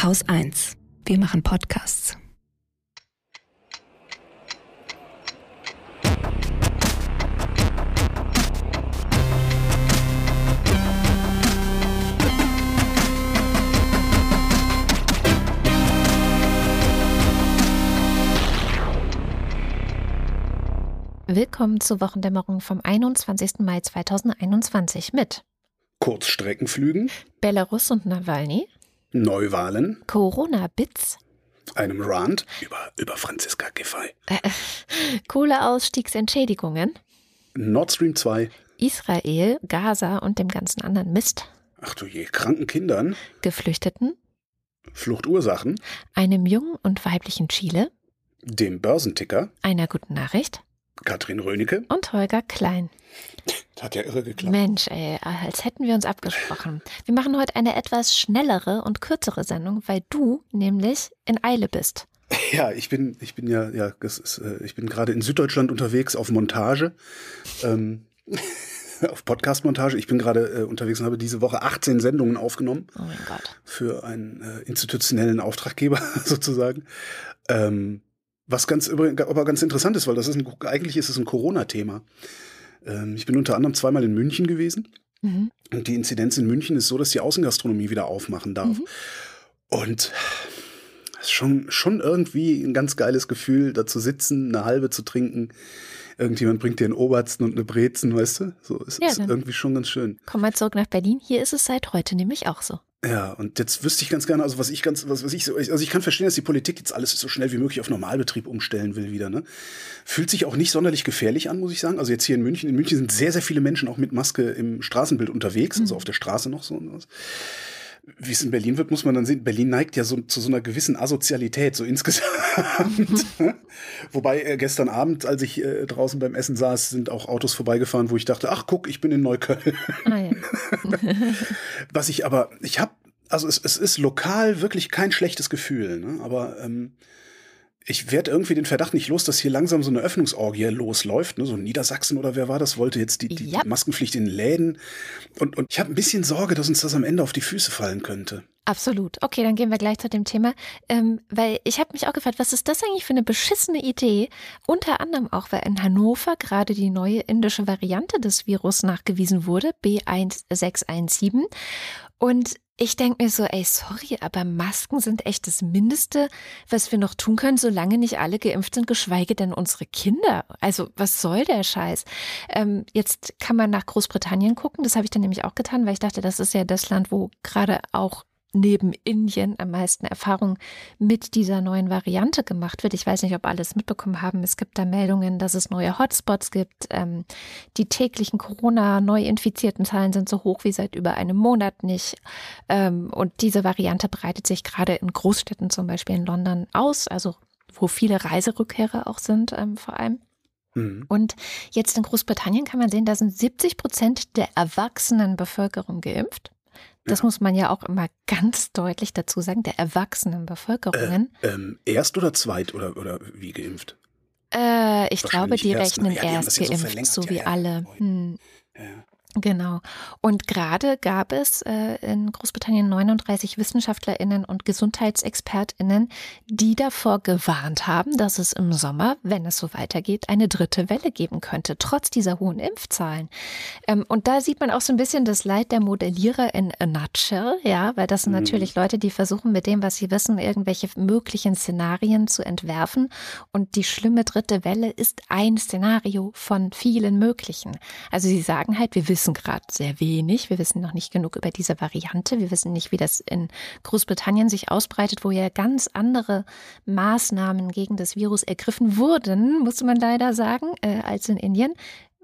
Haus 1. Wir machen Podcasts. Willkommen zur Wochendämmerung vom 21. Mai 2021 mit Kurzstreckenflügen, Belarus und Nawalny, Neuwahlen, Corona-Bits, einem Rant über, über Franziska Giffey, äh, Kohleausstiegsentschädigungen, Nord Stream 2, Israel, Gaza und dem ganzen anderen Mist, ach du je, kranken Kindern, Geflüchteten, Fluchtursachen, einem jungen und weiblichen Chile, dem Börsenticker, einer guten Nachricht. Katrin Rönecke. und Holger Klein. Hat ja irre geklappt. Mensch, ey, als hätten wir uns abgesprochen. Wir machen heute eine etwas schnellere und kürzere Sendung, weil du nämlich in Eile bist. Ja, ich bin, ich bin ja, ja, das ist, äh, ich bin gerade in Süddeutschland unterwegs auf Montage, ähm, auf Podcast-Montage. Ich bin gerade äh, unterwegs und habe diese Woche 18 Sendungen aufgenommen Oh mein Gott. für einen äh, institutionellen Auftraggeber sozusagen. Ähm, was ganz übrigens, aber ganz interessant ist, weil das ist ein, eigentlich ist es ein Corona-Thema. Ähm, ich bin unter anderem zweimal in München gewesen. Mhm. Und die Inzidenz in München ist so, dass die Außengastronomie wieder aufmachen darf. Mhm. Und es ist schon, schon irgendwie ein ganz geiles Gefühl, da zu sitzen, eine halbe zu trinken. Irgendjemand bringt dir einen Obersten und eine Brezen, weißt du? So ist, Ja, ist dann- irgendwie schon ganz schön. Komm mal zurück nach Berlin. Hier ist es seit heute nämlich auch so. Ja, und jetzt wüsste ich ganz gerne, also was ich ganz, was, was ich so, also ich kann verstehen, dass die Politik jetzt alles so schnell wie möglich auf Normalbetrieb umstellen will wieder, ne? Fühlt sich auch nicht sonderlich gefährlich an, muss ich sagen. Also jetzt hier in München, in München sind sehr, sehr viele Menschen auch mit Maske im Straßenbild unterwegs, also auf der Straße noch so und was. Wie es in Berlin wird, muss man dann sehen. Berlin neigt ja so zu so einer gewissen Asozialität, so insgesamt. Wobei äh, gestern Abend, als ich äh, draußen beim Essen saß, sind auch Autos vorbeigefahren, wo ich dachte, ach guck, ich bin in Neukölln. Ah, ja. Was ich aber, ich habe, also es, es ist lokal wirklich kein schlechtes Gefühl, ne? aber ähm, ich werde irgendwie den Verdacht nicht los, dass hier langsam so eine Öffnungsorgie losläuft. Ne? So Niedersachsen oder wer war das, wollte jetzt die, die, Ja. Maskenpflicht in Läden. Und, und ich habe ein bisschen Sorge, dass uns das am Ende auf die Füße fallen könnte. Absolut. Okay, dann gehen wir gleich zu dem Thema. Ähm, weil ich habe mich auch gefragt, was ist das eigentlich für eine beschissene Idee? Unter anderem auch, weil in Hannover gerade die neue indische Variante des Virus nachgewiesen wurde, B1617. Und ich denke mir so, ey, sorry, aber Masken sind echt das Mindeste, was wir noch tun können, solange nicht alle geimpft sind, geschweige denn unsere Kinder. Also was soll der Scheiß? Ähm, jetzt kann man nach Großbritannien gucken. Das habe ich dann nämlich auch getan, weil ich dachte, das ist ja das Land, wo gerade auch neben Indien am meisten Erfahrung mit dieser neuen Variante gemacht wird. Ich weiß nicht, ob alle es mitbekommen haben. Es gibt da Meldungen, dass es neue Hotspots gibt. Ähm, die täglichen Corona-Neuinfizierten Zahlen sind so hoch wie seit über einem Monat nicht. Ähm, und diese Variante breitet sich gerade in Großstädten, zum Beispiel in London, aus, also wo viele Reiserückkehrer auch sind, ähm, vor allem. Mhm. Und jetzt in Großbritannien kann man sehen, da sind 70 Prozent der erwachsenen Bevölkerung geimpft. Das Ja. muss man ja auch immer ganz deutlich dazu sagen, der erwachsenen Bevölkerungen. Ähm, erst oder zweit oder, oder wie geimpft? Äh, ich glaube, die erst, rechnen ne? Ja, die erst so geimpft, so ja, wie alle. Hm. Ja. Genau. Und gerade gab es äh, in Großbritannien 39 WissenschaftlerInnen und GesundheitsexpertInnen, die davor gewarnt haben, dass es im Sommer, wenn es so weitergeht, eine dritte Welle geben könnte, trotz dieser hohen Impfzahlen. Ähm, und da sieht man auch so ein bisschen das Leid der Modellierer in a nutshell, ja, weil das sind Mhm. natürlich Leute, die versuchen mit dem, was sie wissen, irgendwelche möglichen Szenarien zu entwerfen. Und die schlimme dritte Welle ist ein Szenario von vielen möglichen. Also sie sagen halt, wir wissen gerade sehr wenig, wir wissen noch nicht genug über diese Variante, wir wissen nicht, wie das in Großbritannien sich ausbreitet, wo ja ganz andere Maßnahmen gegen das Virus ergriffen wurden, muss man leider sagen, äh, als in Indien.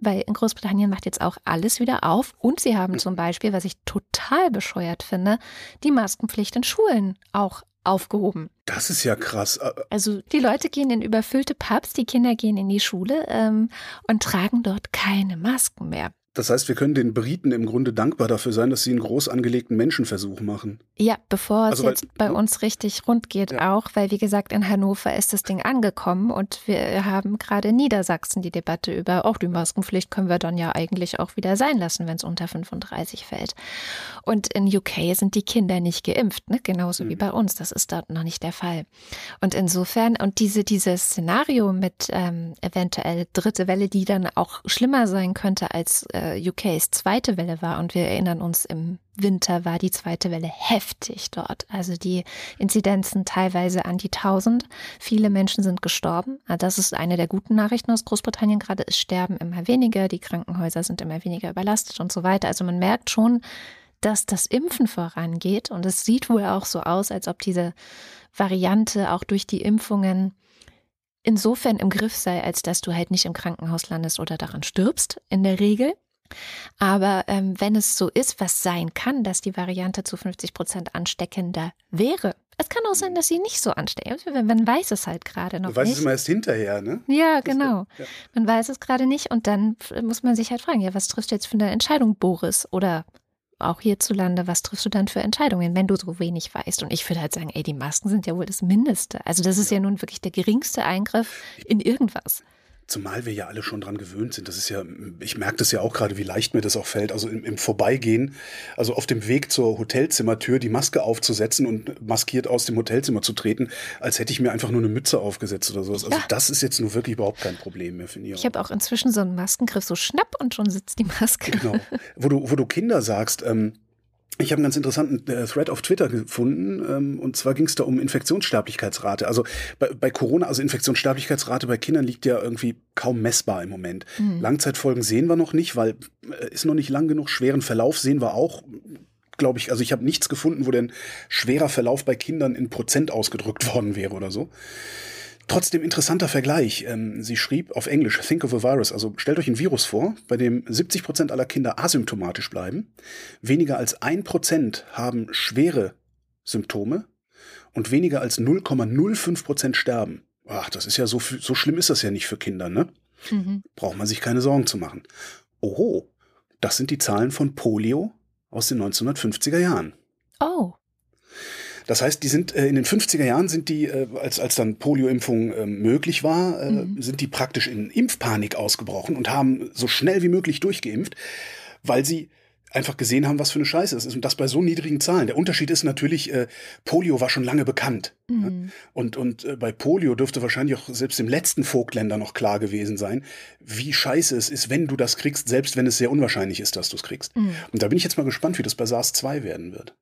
Weil in Großbritannien macht jetzt auch alles wieder auf und sie haben zum Beispiel, was ich total bescheuert finde, die Maskenpflicht in Schulen auch aufgehoben. Das ist ja krass. Also die Leute gehen in überfüllte Pubs, die Kinder gehen in die Schule ähm, und tragen dort keine Masken mehr. Das heißt, wir können den Briten im Grunde dankbar dafür sein, dass sie einen groß angelegten Menschenversuch machen. Ja, bevor Also, es weil- jetzt bei uns richtig rund geht, Ja. auch, weil wie gesagt, in Hannover ist das Ding angekommen und wir haben gerade in Niedersachsen die Debatte über, auch die Maskenpflicht können wir dann ja eigentlich auch wieder sein lassen, wenn es unter 35 fällt. Und in UK sind die Kinder nicht geimpft, ne? genauso wie bei uns. Das ist dort noch nicht der Fall. Und insofern, und diese, dieses Szenario mit ähm, eventuell dritte Welle, die dann auch schlimmer sein könnte als äh, UKs zweite Welle war. Und wir erinnern uns, im Winter war die zweite Welle heftig dort. Also die Inzidenzen teilweise an die 1000. Viele Menschen sind gestorben. Ah, Das ist eine der guten Nachrichten aus Großbritannien gerade. Es sterben immer weniger, die Krankenhäuser sind immer weniger überlastet und so weiter. Also man merkt schon, dass das Impfen vorangeht. Und es sieht wohl auch so aus, als ob diese Variante auch durch die Impfungen insofern im Griff sei, als dass du halt nicht im Krankenhaus landest oder daran stirbst, in der Regel. Aber ähm, wenn es so ist, was sein kann, dass die Variante zu 50 Prozent ansteckender wäre, es kann auch sein, dass sie nicht so ansteckend ist. Man weiß es halt gerade noch Du weißt nicht. es immer erst hinterher, ne? Ja, genau. ja. Man weiß es gerade nicht und dann muss man sich halt fragen, ja, was triffst du jetzt für eine Entscheidung, Boris? Oder auch hierzulande, was triffst du dann für Entscheidungen, wenn du so wenig weißt? Und ich würde halt sagen, ey, die Masken sind ja wohl das Mindeste. Also das ist ja nun wirklich der geringste Eingriff in irgendwas. Zumal wir ja alle schon dran gewöhnt sind. Das ist ja, ich merke das ja auch gerade, wie leicht mir das auch fällt. Also im, im Vorbeigehen, also auf dem Weg zur Hotelzimmertür die Maske aufzusetzen und maskiert aus dem Hotelzimmer zu treten, als hätte ich mir einfach nur eine Mütze aufgesetzt oder sowas. Also Ja. das ist jetzt nur wirklich überhaupt kein Problem mehr, finde ich. Ich habe auch inzwischen so einen Maskengriff, so schnapp und schon sitzt die Maske. Genau. Wo du, wo du Kinder sagst, ähm, ich habe einen ganz interessanten äh, Thread auf Twitter gefunden, ähm, und zwar ging es da um Infektionssterblichkeitsrate. Also bei, bei Corona, also Infektionssterblichkeitsrate bei Kindern liegt ja irgendwie kaum messbar im Moment. Langzeitfolgen sehen wir noch nicht, weil äh, ist noch nicht lang genug. Schweren Verlauf sehen wir auch, glaube ich. Also ich habe nichts gefunden, wo denn schwerer Verlauf bei Kindern in Prozent ausgedrückt worden wäre oder so. Trotzdem interessanter Vergleich. Ähm, sie schrieb auf Englisch, think of a virus. Also stellt euch ein Virus vor, bei dem 70 Prozent aller Kinder asymptomatisch bleiben. Weniger als ein Prozent haben schwere Symptome und weniger als 0,05 Prozent sterben. Ach, das ist ja so, so schlimm ist das ja nicht für Kinder, ne? Mhm. Braucht man sich keine Sorgen zu machen. Oho, das sind die Zahlen von Polio aus den 1950er Jahren. Oh, Das heißt, die sind äh, in den 50er Jahren sind die, äh, als, als dann Polioimpfung äh, möglich war, äh, Mhm. sind die praktisch in Impfpanik ausgebrochen und haben so schnell wie möglich durchgeimpft, weil sie einfach gesehen haben, was für eine Scheiße es ist. Und das bei so niedrigen Zahlen. Der Unterschied ist natürlich, äh, Polio war schon lange bekannt. Mhm. Ne? Und, und äh, bei Polio dürfte wahrscheinlich auch selbst dem letzten Vogtländer noch klar gewesen sein, wie scheiße es ist, wenn du das kriegst, selbst wenn es sehr unwahrscheinlich ist, dass du es kriegst. Mhm. Und da bin ich jetzt mal gespannt, wie das bei SARS-2 werden wird.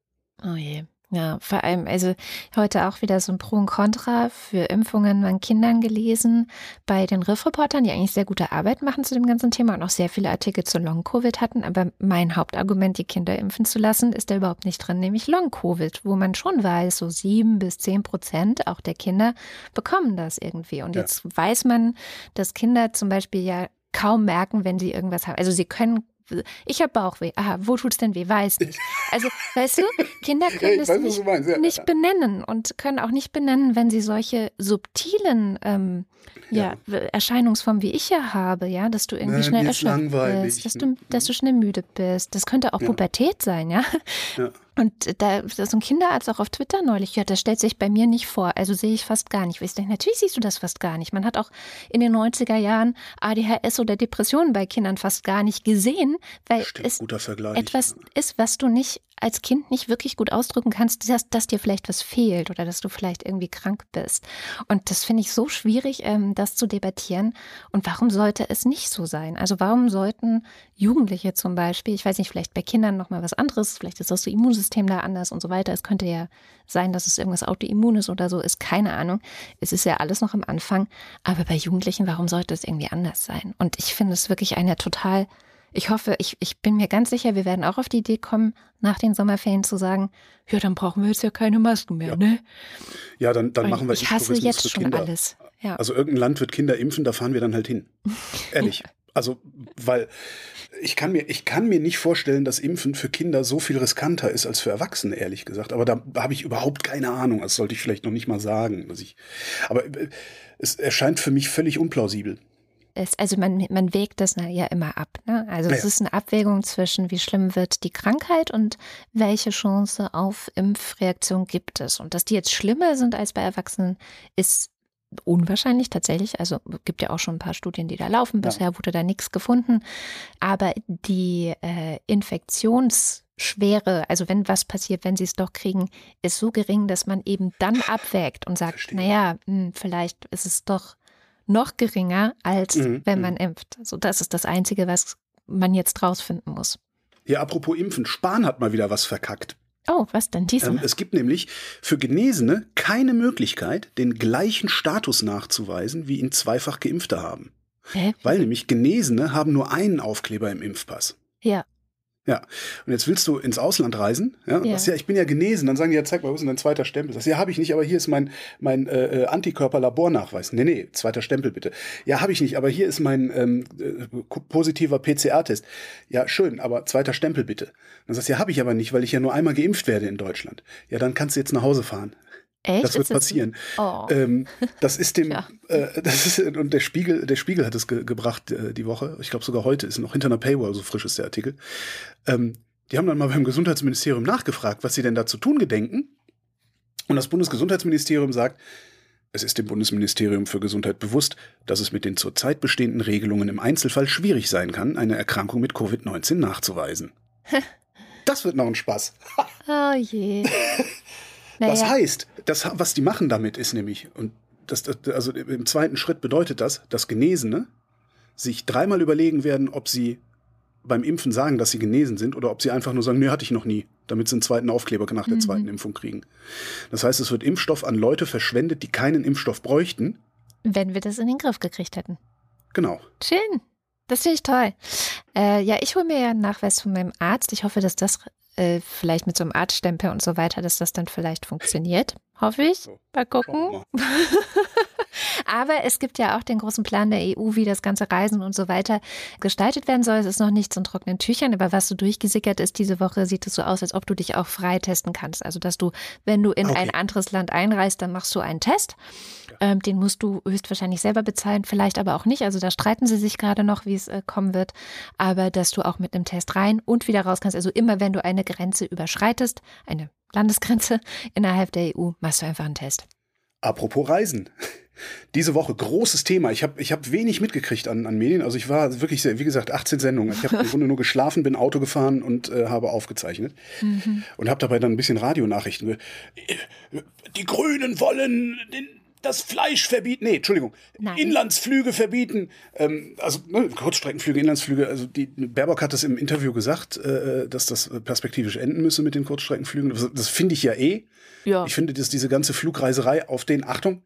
Oh je. Ja, vor allem, also heute auch wieder so ein Pro und Contra für Impfungen an Kindern gelesen bei den Riff-Reportern, die eigentlich sehr gute Arbeit machen zu dem ganzen Thema und auch sehr viele Artikel zu Long-Covid hatten. Aber mein Hauptargument, die Kinder impfen zu lassen, ist da überhaupt nicht drin, nämlich Long-Covid, wo man schon weiß, so sieben bis zehn Prozent auch der Kinder bekommen das irgendwie. Und Ja. jetzt weiß man, dass Kinder zum Beispiel ja kaum merken, wenn sie irgendwas haben. Also sie können ich habe Bauchweh. Aha, wo tut's denn weh? Weiß nicht. Also, weißt du, Kinder können ich das weiß, nicht, ja. nicht benennen und können auch nicht benennen, wenn sie solche subtilen ähm, ja. Erscheinungsformen wie ich ja habe, ja, dass du irgendwie Nein, schnell erschöpft bist, dass du, dass du schnell müde bist. Das könnte auch Ja. Pubertät sein, ja. Ja. Und da so ein Kinderarzt auch auf Twitter neulich, ja, das stellt sich bei mir nicht vor. Also sehe ich fast gar nicht. Ich denke, natürlich siehst du das fast gar nicht. Man hat auch in den 90er Jahren ADHS oder Depressionen bei Kindern fast gar nicht gesehen, weil Stimmt, es etwas ist, was du nicht als Kind nicht wirklich gut ausdrücken kannst, dass, dass dir vielleicht was fehlt oder dass du vielleicht irgendwie krank bist. Und das finde ich so schwierig, ähm, das zu debattieren. Und warum sollte es nicht so sein? Also warum sollten Jugendliche zum Beispiel, ich weiß nicht, vielleicht bei Kindern noch mal was anderes, vielleicht ist das Immunsystem da anders und so weiter. Es könnte ja sein, dass es irgendwas Autoimmunes oder so ist, keine Ahnung. Es ist ja alles noch am Anfang. Aber bei Jugendlichen, warum sollte es irgendwie anders sein? Und ich finde es wirklich eine total ich hoffe, ich, ich bin mir ganz sicher, wir werden auch auf die Idee kommen, nach den Sommerferien zu sagen, ja, dann brauchen wir jetzt ja keine Masken mehr, Ja. ne? ja, dann, dann Weil machen wir ich hasse jetzt schon Kinder. alles. Ja. Also irgendein Land wird Kinder impfen, da fahren wir dann halt hin. Ehrlich. Also, weil ich kann mir, ich kann mir nicht vorstellen, dass Impfen für Kinder so viel riskanter ist als für Erwachsene, ehrlich gesagt. Aber da habe ich überhaupt keine Ahnung. Das sollte ich vielleicht noch nicht mal sagen. Dass ich, aber äh, es erscheint für mich völlig unplausibel. Es, also man, man wägt das ja immer ab. Ne? Also ja. es ist eine Abwägung zwischen, wie schlimm wird die Krankheit und welche Chance auf Impfreaktion gibt es. Und dass die jetzt schlimmer sind als bei Erwachsenen, ist unwahrscheinlich tatsächlich. Also gibt ja auch schon ein paar Studien, die da laufen. Bisher ja. wurde da nichts gefunden. Aber die äh, Infektionsschwere, also wenn was passiert, wenn sie es doch kriegen, ist so gering, dass man eben dann abwägt und sagt, Verstehe. naja, mh, hm, vielleicht ist es doch noch geringer, als mhm. wenn man mhm. impft. Also das ist das Einzige, was man jetzt rausfinden muss. Ja, apropos Impfen, Spahn hat mal wieder was verkackt. Oh, was denn diesmal? Ähm, es gibt nämlich für Genesene keine Möglichkeit, den gleichen Status nachzuweisen, wie ihn zweifach Geimpfte haben. Hä? Weil nämlich Genesene haben nur einen Aufkleber im Impfpass. Ja. Ja. Und jetzt willst du ins Ausland reisen, ja? ja. ja, ich bin ja genesen. Dann sagen die, ja, zeig mal, wo ist denn dein zweiter Stempel? Das ja, habe ich nicht, aber hier ist mein, mein äh, äh Antikörperlabornachweis. Nee, nee, zweiter Stempel bitte. Ja, habe ich nicht, aber hier ist mein ähm, äh, positiver PCR-Test. Ja, schön, aber zweiter Stempel bitte. Dann sagst du, ja, habe ich aber nicht, weil ich ja nur einmal geimpft werde in Deutschland. Ja, dann kannst du jetzt nach Hause fahren. Echt? Das wird passieren. Oh. Ähm, das ist dem, ja. äh, das ist, und der Spiegel, der Spiegel hat es ge gebracht äh, die Woche. Ich glaube sogar heute ist noch hinter einer Paywall, so frisch ist der Artikel. Ähm, die haben dann mal beim Gesundheitsministerium nachgefragt, was sie denn da zu tun gedenken. Und das Bundesgesundheitsministerium sagt, es ist dem Bundesministerium für Gesundheit bewusst, dass es mit den zurzeit bestehenden Regelungen im Einzelfall schwierig sein kann, eine Erkrankung mit Covid-19 nachzuweisen. das wird noch ein Spaß. oh je. Naja. Das heißt, das, was die machen damit ist nämlich, und das, also im zweiten Schritt bedeutet das, dass Genesene sich dreimal überlegen werden, ob sie beim Impfen sagen, dass sie genesen sind oder ob sie einfach nur sagen, nee, hatte ich noch nie, damit sie einen zweiten Aufkleber nach der mhm. zweiten Impfung kriegen. Das heißt, es wird Impfstoff an Leute verschwendet, die keinen Impfstoff bräuchten. Wenn wir das in den Griff gekriegt hätten. Genau. Schön. Das finde ich toll. Äh, ja, ich hole mir ja einen Nachweis von meinem Arzt. Ich hoffe, dass das äh, vielleicht mit so einem Artstempel und so weiter, dass das dann vielleicht funktioniert. Hoffe ich. Mal gucken. Aber es gibt ja auch den großen Plan der EU, wie das ganze Reisen und so weiter gestaltet werden soll. Es ist noch nichts in trockenen Tüchern, aber was so durchgesickert ist diese Woche, sieht es so aus, als ob du dich auch frei testen kannst. Also, dass du, wenn du in okay. ein anderes Land einreist, dann machst du einen Test. Ähm, den musst du höchstwahrscheinlich selber bezahlen, vielleicht aber auch nicht. Also, da streiten sie sich gerade noch, wie es äh, kommen wird. Aber, dass du auch mit einem Test rein und wieder raus kannst. Also, immer wenn du eine Grenze überschreitest, eine Landesgrenze innerhalb der EU, machst du einfach einen Test. Apropos Reisen. Diese Woche großes Thema. Ich habe ich hab wenig mitgekriegt an, an Medien. Also ich war wirklich, sehr, wie gesagt, 18 Sendungen. Ich habe im Grunde nur geschlafen, bin Auto gefahren und äh, habe aufgezeichnet. Mhm. Und habe dabei dann ein bisschen Radionachrichten. Die Grünen wollen den, das Fleisch verbieten. Nee, Entschuldigung. Nein. Inlandsflüge verbieten. Ähm, also ne, Kurzstreckenflüge, Inlandsflüge. Also die Baerbock hat das im Interview gesagt, äh, dass das perspektivisch enden müsse mit den Kurzstreckenflügen. Das, das finde ich ja eh. Ja. Ich finde, dass diese ganze Flugreiserei auf den, Achtung,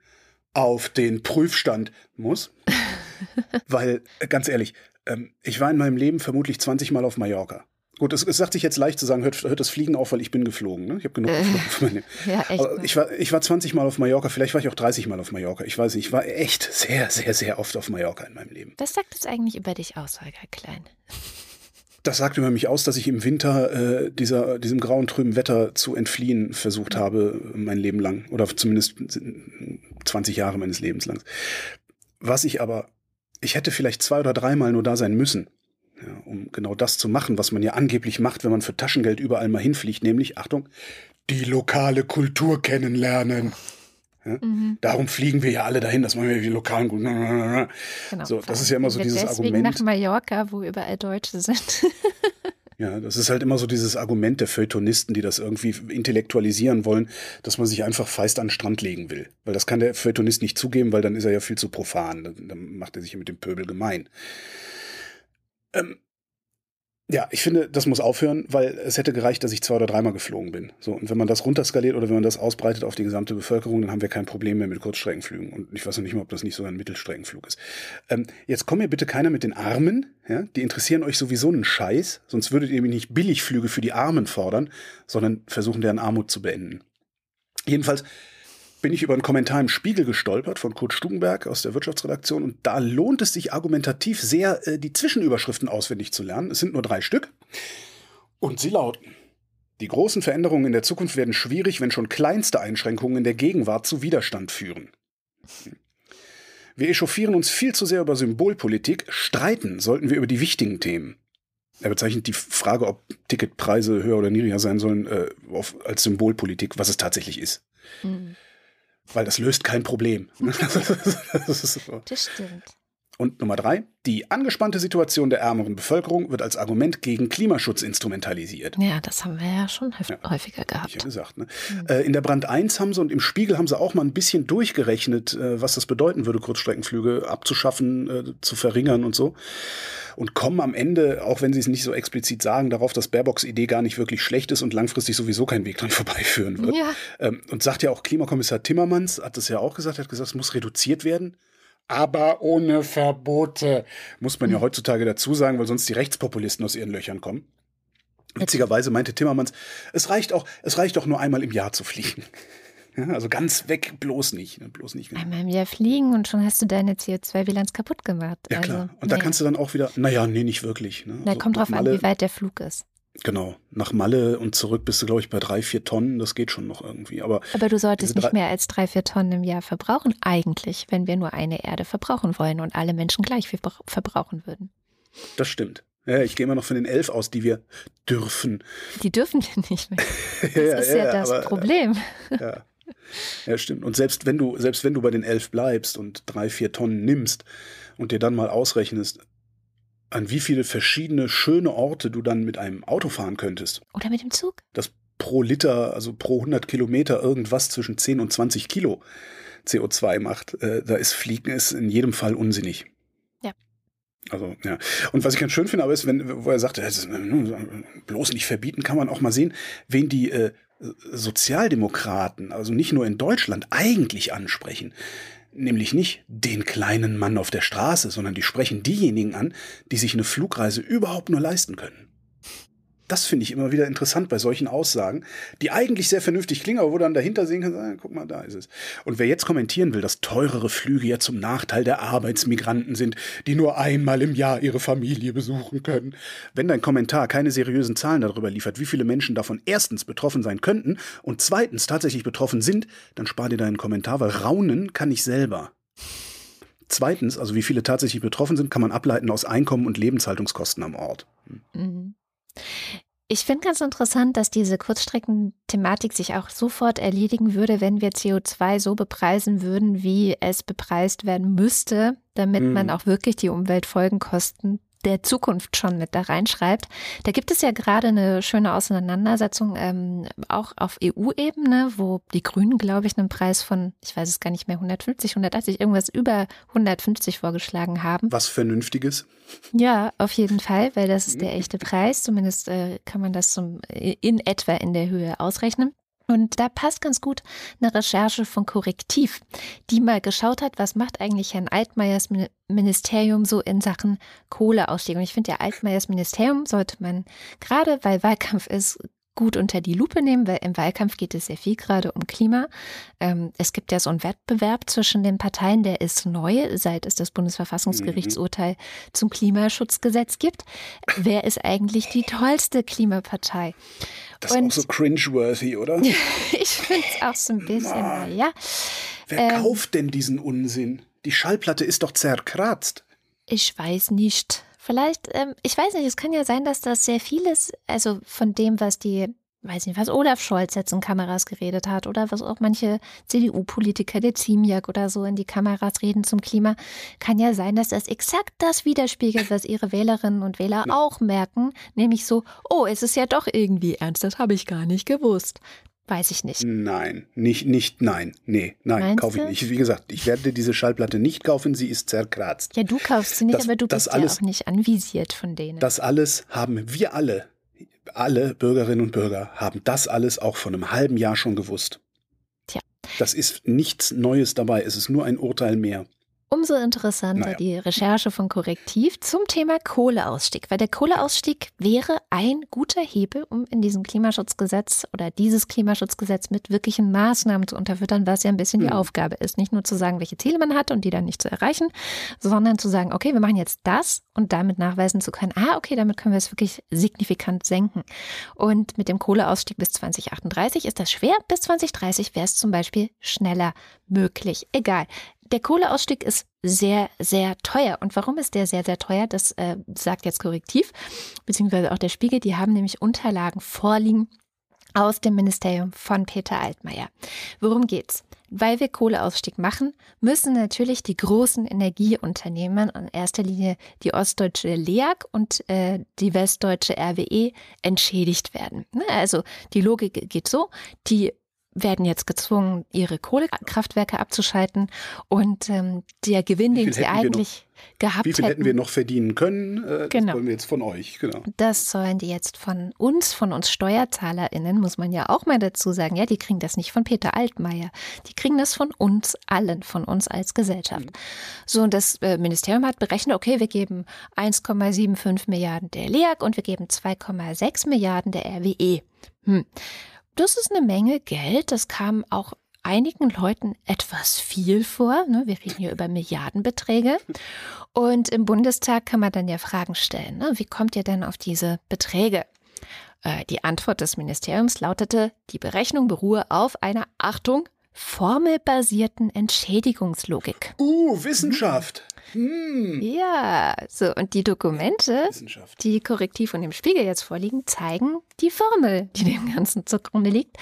auf den Prüfstand muss. Weil, äh, ganz ehrlich, ähm, ich war in meinem Leben vermutlich 20 Mal auf Mallorca. Gut, es, es sagt sich jetzt leicht zu sagen, hört, hört das Fliegen auf, weil ich bin geflogen. Ne? Ich habe genug geflogen meine. ja, echt. Aber ich war, ich war 20 Mal auf Mallorca, vielleicht war ich auch 30 Mal auf Mallorca. Ich weiß nicht, ich war echt sehr, sehr, sehr oft auf Mallorca in meinem Leben. Was sagt das eigentlich über dich aus, Holger Klein? Das sagt über mich aus, dass ich im Winter äh, dieser, diesem grauen, trüben Wetter zu entfliehen versucht habe, mein Leben lang. Oder zumindest 20 Jahre meines Lebens lang. Was ich aber, ich hätte vielleicht zwei oder dreimal nur da sein müssen, ja, um genau das zu machen, was man ja angeblich macht, wenn man für Taschengeld überall mal hinfliegt, nämlich, Achtung, die lokale Kultur kennenlernen. Ja? Mhm. Darum fliegen wir ja alle dahin, dass man die lokalen. Genau, so, das ist ja immer so dieses deswegen Argument. nach Mallorca, wo überall Deutsche sind. Ja, das ist halt immer so dieses Argument der Feuilletonisten, die das irgendwie intellektualisieren wollen, dass man sich einfach feist an den Strand legen will. Weil das kann der Feuilletonist nicht zugeben, weil dann ist er ja viel zu profan. Dann macht er sich mit dem Pöbel gemein. Ähm, ja, ich finde, das muss aufhören, weil es hätte gereicht, dass ich zwei oder dreimal geflogen bin. So, und wenn man das runterskaliert oder wenn man das ausbreitet auf die gesamte Bevölkerung, dann haben wir kein Problem mehr mit Kurzstreckenflügen. Und ich weiß noch nicht mal, ob das nicht sogar ein Mittelstreckenflug ist. Ähm, jetzt kommt mir bitte keiner mit den Armen, ja? Die interessieren euch sowieso einen Scheiß, sonst würdet ihr nicht Billigflüge für die Armen fordern, sondern versuchen, deren Armut zu beenden. Jedenfalls, bin ich über einen Kommentar im Spiegel gestolpert von Kurt Stubenberg aus der Wirtschaftsredaktion und da lohnt es sich argumentativ sehr, äh, die Zwischenüberschriften auswendig zu lernen. Es sind nur drei Stück. Und sie lauten. Die großen Veränderungen in der Zukunft werden schwierig, wenn schon kleinste Einschränkungen in der Gegenwart zu Widerstand führen. Wir echauffieren uns viel zu sehr über Symbolpolitik, streiten sollten wir über die wichtigen Themen. Er bezeichnet die Frage, ob Ticketpreise höher oder niedriger sein sollen, äh, auf, als Symbolpolitik, was es tatsächlich ist. Mhm. Weil das löst kein Problem. das, so. das stimmt. Und Nummer drei, die angespannte Situation der ärmeren Bevölkerung wird als Argument gegen Klimaschutz instrumentalisiert. Ja, das haben wir ja schon ja, häufiger gehabt. Ich ja gesagt. Ne? Mhm. Äh, in der Brand 1 haben sie und im Spiegel haben sie auch mal ein bisschen durchgerechnet, äh, was das bedeuten würde, Kurzstreckenflüge abzuschaffen, äh, zu verringern und so. Und kommen am Ende, auch wenn sie es nicht so explizit sagen, darauf, dass Baerbocks Idee gar nicht wirklich schlecht ist und langfristig sowieso kein Weg dran vorbeiführen wird. Ja. Ähm, und sagt ja auch Klimakommissar Timmermans, hat das ja auch gesagt, hat gesagt, es muss reduziert werden aber ohne Verbote. Muss man ja heutzutage dazu sagen, weil sonst die Rechtspopulisten aus ihren Löchern kommen. Witzigerweise meinte Timmermans, es reicht auch, es reicht auch nur einmal im Jahr zu fliegen. Ja, also ganz weg bloß nicht. Ne, bloß nicht genau. Einmal im Jahr fliegen und schon hast du deine CO2-Bilanz kaputt gemacht. Ja, also, klar. Und naja. da kannst du dann auch wieder, naja, nee, nicht wirklich. Ne? Na, also, kommt drauf an, wie weit der Flug ist. Genau. Nach Malle und zurück bist du, glaube ich, bei drei, vier Tonnen. Das geht schon noch irgendwie. Aber, Aber du solltest nicht mehr als drei, vier Tonnen im Jahr verbrauchen, eigentlich, wenn wir nur eine Erde verbrauchen wollen und alle Menschen gleich viel verbrauchen würden. Das stimmt. Ja, ich gehe immer noch von den elf aus, die wir dürfen. Die dürfen wir nicht mehr. Das ja, ist ja, ja das aber, Problem. Ja. ja, stimmt. Und selbst wenn du, selbst wenn du bei den elf bleibst und drei, vier Tonnen nimmst und dir dann mal ausrechnest, an wie viele verschiedene schöne Orte du dann mit einem Auto fahren könntest. Oder mit dem Zug. Das pro Liter, also pro 100 Kilometer irgendwas zwischen 10 und 20 Kilo CO2 macht. Äh, da ist Fliegen ist in jedem Fall unsinnig. Ja. Also, ja. Und was ich ganz schön finde, aber ist, wenn, wo er sagt, bloß nicht verbieten, kann man auch mal sehen, wen die äh, Sozialdemokraten, also nicht nur in Deutschland, eigentlich ansprechen. Nämlich nicht den kleinen Mann auf der Straße, sondern die sprechen diejenigen an, die sich eine Flugreise überhaupt nur leisten können. Das finde ich immer wieder interessant bei solchen Aussagen, die eigentlich sehr vernünftig klingen, aber wo dann dahinter sehen kann, ah, guck mal, da ist es. Und wer jetzt kommentieren will, dass teurere Flüge ja zum Nachteil der Arbeitsmigranten sind, die nur einmal im Jahr ihre Familie besuchen können, wenn dein Kommentar keine seriösen Zahlen darüber liefert, wie viele Menschen davon erstens betroffen sein könnten und zweitens tatsächlich betroffen sind, dann spar dir deinen Kommentar, weil raunen kann ich selber. Zweitens, also wie viele tatsächlich betroffen sind, kann man ableiten aus Einkommen und Lebenshaltungskosten am Ort. Mhm. Ich finde ganz interessant, dass diese Kurzstreckenthematik sich auch sofort erledigen würde, wenn wir CO2 so bepreisen würden, wie es bepreist werden müsste, damit mhm. man auch wirklich die Umweltfolgenkosten der Zukunft schon mit da reinschreibt. Da gibt es ja gerade eine schöne Auseinandersetzung, ähm, auch auf EU-Ebene, wo die Grünen, glaube ich, einen Preis von, ich weiß es gar nicht mehr, 150, 180, irgendwas über 150 vorgeschlagen haben. Was Vernünftiges? Ja, auf jeden Fall, weil das ist der echte Preis. Zumindest äh, kann man das zum, in etwa in der Höhe ausrechnen. Und da passt ganz gut eine Recherche von Korrektiv, die mal geschaut hat, was macht eigentlich Herrn Altmaiers Ministerium so in Sachen Kohleausstieg. Und ich finde, ja, Altmaiers Ministerium sollte man gerade, weil Wahlkampf ist, gut unter die Lupe nehmen, weil im Wahlkampf geht es sehr viel gerade um Klima. Ähm, es gibt ja so einen Wettbewerb zwischen den Parteien, der ist neu, seit es das Bundesverfassungsgerichtsurteil mhm. zum Klimaschutzgesetz gibt. Wer ist eigentlich die tollste Klimapartei? Das ist Und, auch so cringeworthy, oder? ich finde es auch so ein bisschen, naja. Wer ähm, kauft denn diesen Unsinn? Die Schallplatte ist doch zerkratzt. Ich weiß nicht. Vielleicht, ähm, ich weiß nicht, es kann ja sein, dass das sehr vieles, also von dem, was die, weiß nicht, was Olaf Scholz jetzt in Kameras geredet hat oder was auch manche CDU-Politiker, der Ziemiak oder so in die Kameras reden zum Klima, kann ja sein, dass das exakt das widerspiegelt, was ihre Wählerinnen und Wähler ja. auch merken, nämlich so, oh, es ist ja doch irgendwie ernst, das habe ich gar nicht gewusst. Weiß ich nicht. Nein, nicht, nicht, nein, nee, nein, kaufe ich nicht. Wie gesagt, ich werde diese Schallplatte nicht kaufen, sie ist zerkratzt. Ja, du kaufst sie nicht, das, aber du bist alles, ja auch nicht anvisiert von denen. Das alles haben wir alle, alle Bürgerinnen und Bürger haben das alles auch vor einem halben Jahr schon gewusst. Tja. Das ist nichts Neues dabei, es ist nur ein Urteil mehr. Umso interessanter naja. die Recherche von Korrektiv zum Thema Kohleausstieg, weil der Kohleausstieg wäre ein guter Hebel, um in diesem Klimaschutzgesetz oder dieses Klimaschutzgesetz mit wirklichen Maßnahmen zu unterfüttern, was ja ein bisschen mhm. die Aufgabe ist. Nicht nur zu sagen, welche Ziele man hat und die dann nicht zu erreichen, sondern zu sagen, okay, wir machen jetzt das und damit nachweisen zu können, ah, okay, damit können wir es wirklich signifikant senken. Und mit dem Kohleausstieg bis 2038 ist das schwer, bis 2030 wäre es zum Beispiel schneller möglich. Egal. Der Kohleausstieg ist sehr, sehr teuer. Und warum ist der sehr, sehr teuer? Das äh, sagt jetzt Korrektiv, beziehungsweise auch der Spiegel. Die haben nämlich Unterlagen vorliegen aus dem Ministerium von Peter Altmaier. Worum geht's? Weil wir Kohleausstieg machen, müssen natürlich die großen Energieunternehmen, in erster Linie die ostdeutsche LEAG und äh, die westdeutsche RWE, entschädigt werden. Ne, also die Logik geht so, die werden jetzt gezwungen, ihre Kohlekraftwerke abzuschalten. Und ähm, der Gewinn, den sie eigentlich gehabt hätten. Wie viel hätten, wir noch verdienen können? Äh, genau. Das wollen wir jetzt von euch, genau. Das sollen die jetzt von uns, von uns SteuerzahlerInnen, muss man ja auch mal dazu sagen. Ja, die kriegen das nicht von Peter Altmaier. Die kriegen das von uns allen, von uns als Gesellschaft. Mhm. So, und das äh, Ministerium hat berechnet, okay, wir geben 1,75 Milliarden der LEAG und wir geben 2,6 Milliarden der RWE. Hm. Das ist eine Menge Geld. Das kam auch einigen Leuten etwas viel vor. Ne? Wir reden hier über Milliardenbeträge. Und im Bundestag kann man dann ja Fragen stellen. Ne? Wie kommt ihr denn auf diese Beträge? Äh, die Antwort des Ministeriums lautete, die Berechnung beruhe auf einer, Achtung, formelbasierten Entschädigungslogik. Uh, Wissenschaft. Hm. Ja, so und die Dokumente, die Korrektiv und im Spiegel jetzt vorliegen, zeigen die Formel, die dem Ganzen zugrunde liegt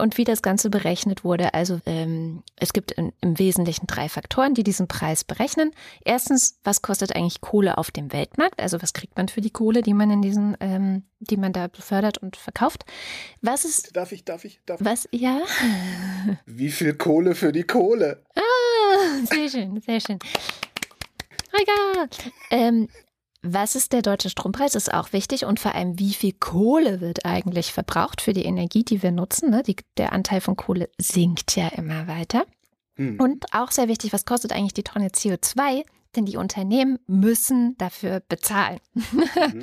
und wie das Ganze berechnet wurde. Also ähm, es gibt in, im Wesentlichen drei Faktoren, die diesen Preis berechnen. Erstens, was kostet eigentlich Kohle auf dem Weltmarkt? Also was kriegt man für die Kohle, die man in diesen, ähm, die man da befördert und verkauft? Was ist? Darf ich? Darf ich? Darf ich? Was? Ja. Wie viel Kohle für die Kohle? Ah, sehr schön, sehr schön. Egal. Ähm, was ist der deutsche Strompreis? Ist auch wichtig. Und vor allem, wie viel Kohle wird eigentlich verbraucht für die Energie, die wir nutzen? Ne? Die, der Anteil von Kohle sinkt ja immer weiter. Hm. Und auch sehr wichtig, was kostet eigentlich die Tonne CO2? Denn die Unternehmen müssen dafür bezahlen. Mhm.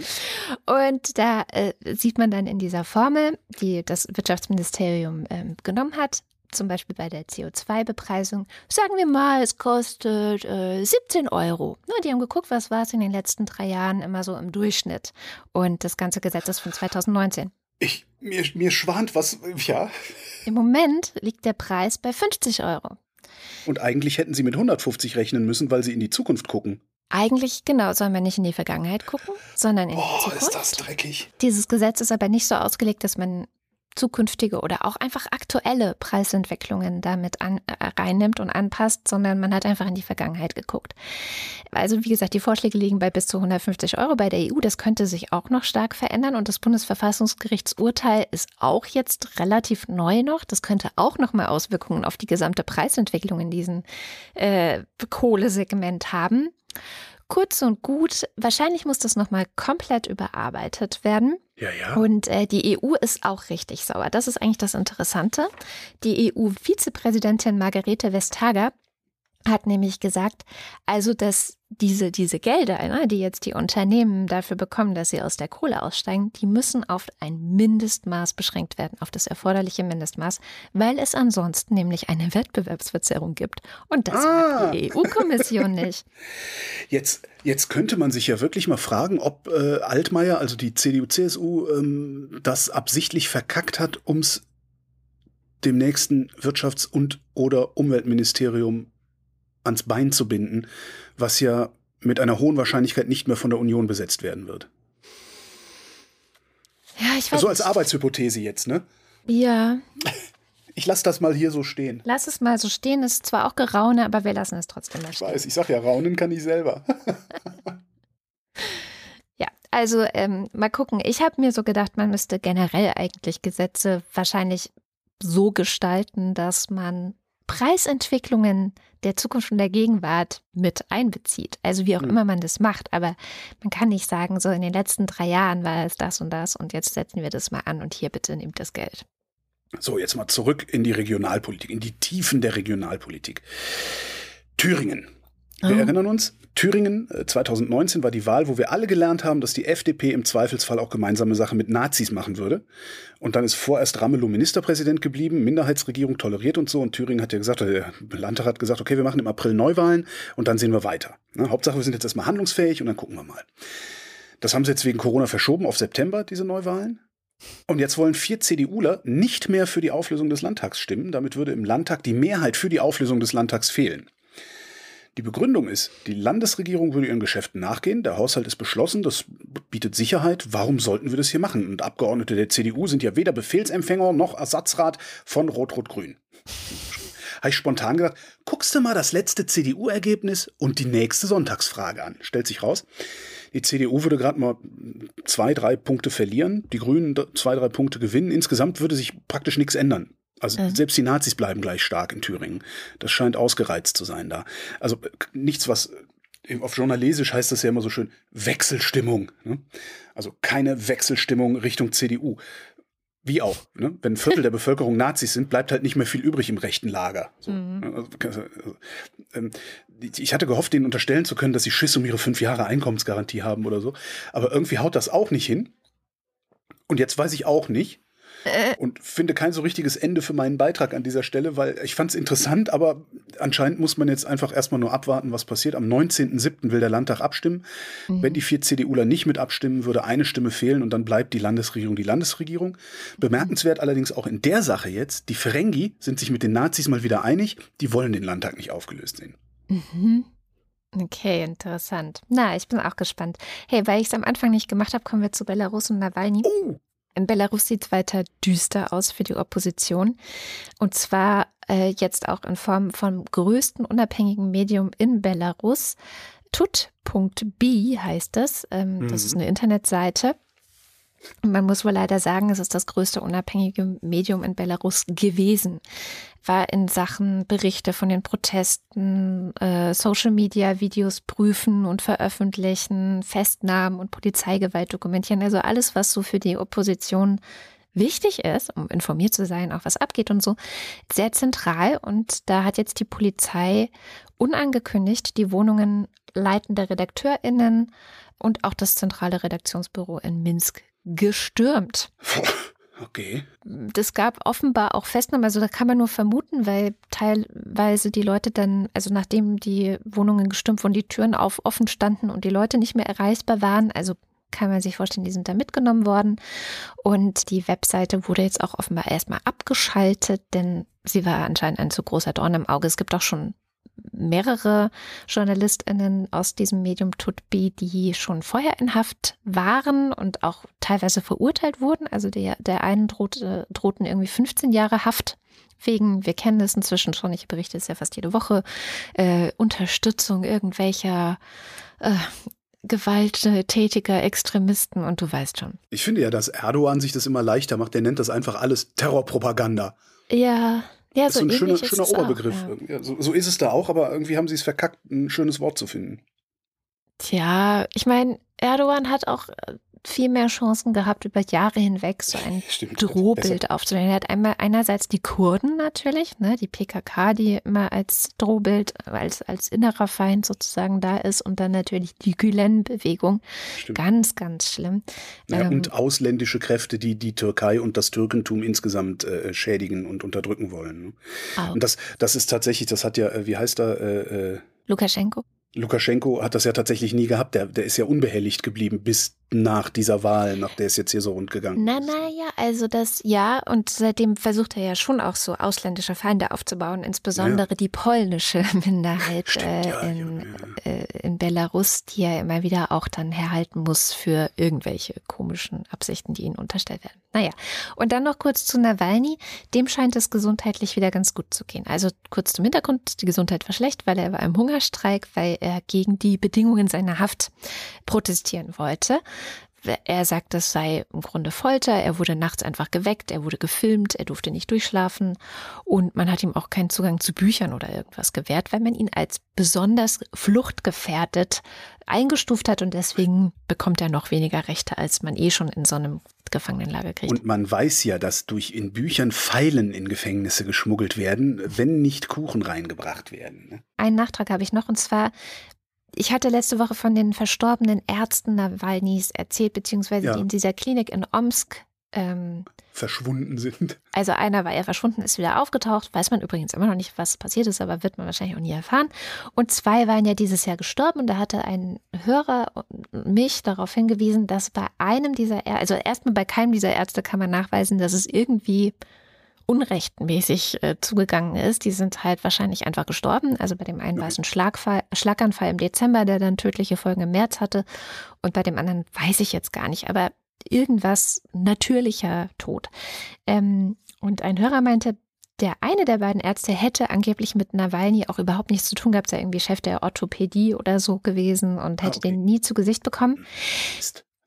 Und da äh, sieht man dann in dieser Formel, die das Wirtschaftsministerium äh, genommen hat, zum Beispiel bei der CO2-Bepreisung, sagen wir mal, es kostet äh, 17 Euro. Na, die haben geguckt, was war es in den letzten drei Jahren immer so im Durchschnitt. Und das ganze Gesetz ist von 2019. Ich, mir, mir schwant was, ja. Im Moment liegt der Preis bei 50 Euro. Und eigentlich hätten sie mit 150 rechnen müssen, weil sie in die Zukunft gucken. Eigentlich, genau, sollen wir nicht in die Vergangenheit gucken, sondern in oh, die Zukunft. ist das dreckig. Dieses Gesetz ist aber nicht so ausgelegt, dass man zukünftige oder auch einfach aktuelle Preisentwicklungen damit an, äh, reinnimmt und anpasst, sondern man hat einfach in die Vergangenheit geguckt. Also wie gesagt, die Vorschläge liegen bei bis zu 150 Euro bei der EU. Das könnte sich auch noch stark verändern und das Bundesverfassungsgerichtsurteil ist auch jetzt relativ neu noch. Das könnte auch noch mal Auswirkungen auf die gesamte Preisentwicklung in diesem äh, Kohlesegment haben. Kurz und gut, wahrscheinlich muss das nochmal komplett überarbeitet werden. Ja, ja. Und äh, die EU ist auch richtig sauer. Das ist eigentlich das Interessante. Die EU-Vizepräsidentin Margarete Vestager hat nämlich gesagt, also dass diese, diese Gelder, ne, die jetzt die Unternehmen dafür bekommen, dass sie aus der Kohle aussteigen, die müssen auf ein Mindestmaß beschränkt werden, auf das erforderliche Mindestmaß, weil es ansonsten nämlich eine Wettbewerbsverzerrung gibt. Und das ah. die EU-Kommission nicht. Jetzt, jetzt könnte man sich ja wirklich mal fragen, ob äh, Altmaier, also die CDU-CSU, ähm, das absichtlich verkackt hat, um es dem nächsten Wirtschafts- und oder Umweltministerium ans Bein zu binden, was ja mit einer hohen Wahrscheinlichkeit nicht mehr von der Union besetzt werden wird. Ja, ich weiß. Also als Arbeitshypothese jetzt, ne? Ja. Ich lasse das mal hier so stehen. Lass es mal so stehen, ist zwar auch Geraune, aber wir lassen es trotzdem mal stehen. Ich weiß, ich sag ja, raunen kann ich selber. ja, also ähm, mal gucken. Ich habe mir so gedacht, man müsste generell eigentlich Gesetze wahrscheinlich so gestalten, dass man Preisentwicklungen der Zukunft und der Gegenwart mit einbezieht. Also wie auch mhm. immer man das macht. Aber man kann nicht sagen, so in den letzten drei Jahren war es das und das und jetzt setzen wir das mal an und hier bitte nehmt das Geld. So, jetzt mal zurück in die Regionalpolitik, in die Tiefen der Regionalpolitik. Thüringen. Wir oh. erinnern uns, Thüringen 2019 äh, war die Wahl, wo wir alle gelernt haben, dass die FDP im Zweifelsfall auch gemeinsame Sache mit Nazis machen würde. Und dann ist vorerst Ramelow Ministerpräsident geblieben, Minderheitsregierung toleriert und so. Und Thüringen hat ja gesagt, der Landtag hat gesagt, okay, wir machen im April Neuwahlen und dann sehen wir weiter. Ne? Hauptsache, wir sind jetzt erstmal handlungsfähig und dann gucken wir mal. Das haben sie jetzt wegen Corona verschoben auf September, diese Neuwahlen. Und jetzt wollen vier CDUler nicht mehr für die Auflösung des Landtags stimmen. Damit würde im Landtag die Mehrheit für die Auflösung des Landtags fehlen. Die Begründung ist, die Landesregierung würde ihren Geschäften nachgehen, der Haushalt ist beschlossen, das bietet Sicherheit, warum sollten wir das hier machen? Und Abgeordnete der CDU sind ja weder Befehlsempfänger noch Ersatzrat von Rot-Rot-Grün. Habe ich spontan gedacht, guckst du mal das letzte CDU-Ergebnis und die nächste Sonntagsfrage an. Stellt sich raus, die CDU würde gerade mal zwei, drei Punkte verlieren, die Grünen zwei, drei Punkte gewinnen. Insgesamt würde sich praktisch nichts ändern. Also mhm. selbst die Nazis bleiben gleich stark in Thüringen. Das scheint ausgereizt zu sein da. Also nichts, was auf Journalesisch heißt das ja immer so schön Wechselstimmung. Ne? Also keine Wechselstimmung Richtung CDU. Wie auch. Ne? Wenn ein Viertel der Bevölkerung Nazis sind, bleibt halt nicht mehr viel übrig im rechten Lager. So, mhm. Ne? also, also, ähm, ich hatte gehofft, denen unterstellen zu können, dass sie Schiss um ihre fünf Jahre Einkommensgarantie haben oder so. Aber irgendwie haut das auch nicht hin. Und jetzt weiß ich auch nicht, äh. und finde kein so richtiges Ende für meinen Beitrag an dieser Stelle, weil ich fand es interessant, aber anscheinend muss man jetzt einfach erstmal nur abwarten, was passiert. Am 19.07. will der Landtag abstimmen. Mhm. Wenn die vier CDUler nicht mit abstimmen, würde eine Stimme fehlen und dann bleibt die Landesregierung die Landesregierung. Bemerkenswert allerdings auch in der Sache jetzt, die Ferengi sind sich mit den Nazis mal wieder einig, die wollen den Landtag nicht aufgelöst sehen. Mhm. Okay, interessant. Na, ich bin auch gespannt. Hey, weil ich es am Anfang nicht gemacht habe, kommen wir zu Belarus und Nawalny. Oh. In Belarus sieht es weiter düster aus für die Opposition. Und zwar äh, jetzt auch in Form vom größten unabhängigen Medium in Belarus. Tut.b heißt das. Ähm, mhm. Das ist mhm. eine Internetseite. Man muss wohl leider sagen, es ist das größte unabhängige Medium in Belarus gewesen. War in Sachen Berichte von den Protesten, äh, Social-Media-Videos prüfen und veröffentlichen, Festnahmen und Polizeigewalt dokumentieren. Also alles, was so für die Opposition wichtig ist, um informiert zu sein, auch was abgeht und so, sehr zentral. Und da hat jetzt die Polizei unangekündigt die Wohnungen leitender RedakteurInnen und auch das zentrale Redaktionsbüro in Minsk gestürmt. Okay. Das gab offenbar auch Festnahmen, also da kann man nur vermuten, weil teilweise die Leute dann, also nachdem die Wohnungen gestürmt wurden, die Türen auf offen standen und die Leute nicht mehr erreichbar waren, also kann man sich vorstellen, die sind da mitgenommen worden. Und die Webseite wurde jetzt auch offenbar erstmal abgeschaltet, denn sie war anscheinend ein zu großer Dorn im Auge. Es gibt auch schon mehrere JournalistInnen aus diesem Medium Tutbi, die schon vorher in Haft waren und auch teilweise verurteilt wurden. Also der, der einen drohte, drohten irgendwie 15 Jahre Haft wegen, wir kennen das inzwischen schon, ich berichte es ja fast jede Woche, äh, Unterstützung irgendwelcher äh, gewalttätiger Extremisten und du weißt schon. Ich finde ja, dass Erdogan sich das immer leichter macht. Der nennt das einfach alles Terrorpropaganda. Ja, ja, das so ist ein schöner, schöner Oberbegriff. Auch, ja. So, so, ist es da auch, aber irgendwie haben sie es verkackt, ein schönes Wort zu finden. Tja, ich meine, Erdogan hat auch äh, viel mehr Chancen gehabt, über Jahre hinweg so ein Stimmt, Drohbild aufzunehmen. Er hat einmal einerseits die Kurden natürlich, ne, die PKK, die immer als Drohbild, als, als innerer Feind sozusagen da ist und dann natürlich die Gülen-Bewegung. Ganz, ganz schlimm. Ja, ähm, und ausländische Kräfte, die die Türkei und das Türkentum insgesamt äh, schädigen und unterdrücken wollen. Ne? Und das, das ist tatsächlich, das hat ja, äh, wie heißt er? Äh, äh Lukaschenko. Lukaschenko hat das ja tatsächlich nie gehabt. Der, der ist ja unbehelligt geblieben bis nach dieser Wahl, nach der es jetzt hier so rund gegangen na, ist. Na, ja, also das ja. Und seitdem versucht er ja schon auch so ausländische Feinde aufzubauen, insbesondere ja. die polnische Minderheit Stimmt, äh, in, ja, äh, in Belarus, die er immer wieder auch dann herhalten muss für irgendwelche komischen Absichten, die ihnen unterstellt werden. Naja, und dann noch kurz zu Nawalny. Dem scheint es gesundheitlich wieder ganz gut zu gehen. Also kurz zum Hintergrund, die Gesundheit war schlecht, weil er war im Hungerstreik, weil er gegen die Bedingungen seiner Haft protestieren wollte. Er sagt, das sei im Grunde Folter. Er wurde nachts einfach geweckt, er wurde gefilmt, er durfte nicht durchschlafen und man hat ihm auch keinen Zugang zu Büchern oder irgendwas gewährt, weil man ihn als besonders fluchtgefährdet eingestuft hat und deswegen bekommt er noch weniger Rechte, als man eh schon in so einem Gefangenenlager kriegt. Und man weiß ja, dass durch in Büchern Pfeilen in Gefängnisse geschmuggelt werden, wenn nicht Kuchen reingebracht werden. Ne? Einen Nachtrag habe ich noch und zwar ich hatte letzte Woche von den verstorbenen Ärzten Nawalnys erzählt, beziehungsweise ja. die in dieser Klinik in Omsk ähm, verschwunden sind. Also einer war ja verschwunden, ist wieder aufgetaucht. Weiß man übrigens immer noch nicht, was passiert ist, aber wird man wahrscheinlich auch nie erfahren. Und zwei waren ja dieses Jahr gestorben und da hatte ein Hörer mich darauf hingewiesen, dass bei einem dieser Ärzte, also erstmal bei keinem dieser Ärzte kann man nachweisen, dass es irgendwie unrechtmäßig äh, zugegangen ist. Die sind halt wahrscheinlich einfach gestorben. Also bei dem einen war es ein Schlagfall, Schlaganfall im Dezember, der dann tödliche Folgen im März hatte. Und bei dem anderen weiß ich jetzt gar nicht. Aber irgendwas natürlicher Tod. Ähm, und ein Hörer meinte, der eine der beiden Ärzte hätte angeblich mit Nawalny auch überhaupt nichts zu tun gehabt, sei irgendwie Chef der Orthopädie oder so gewesen und hätte ah, okay. den nie zu Gesicht bekommen.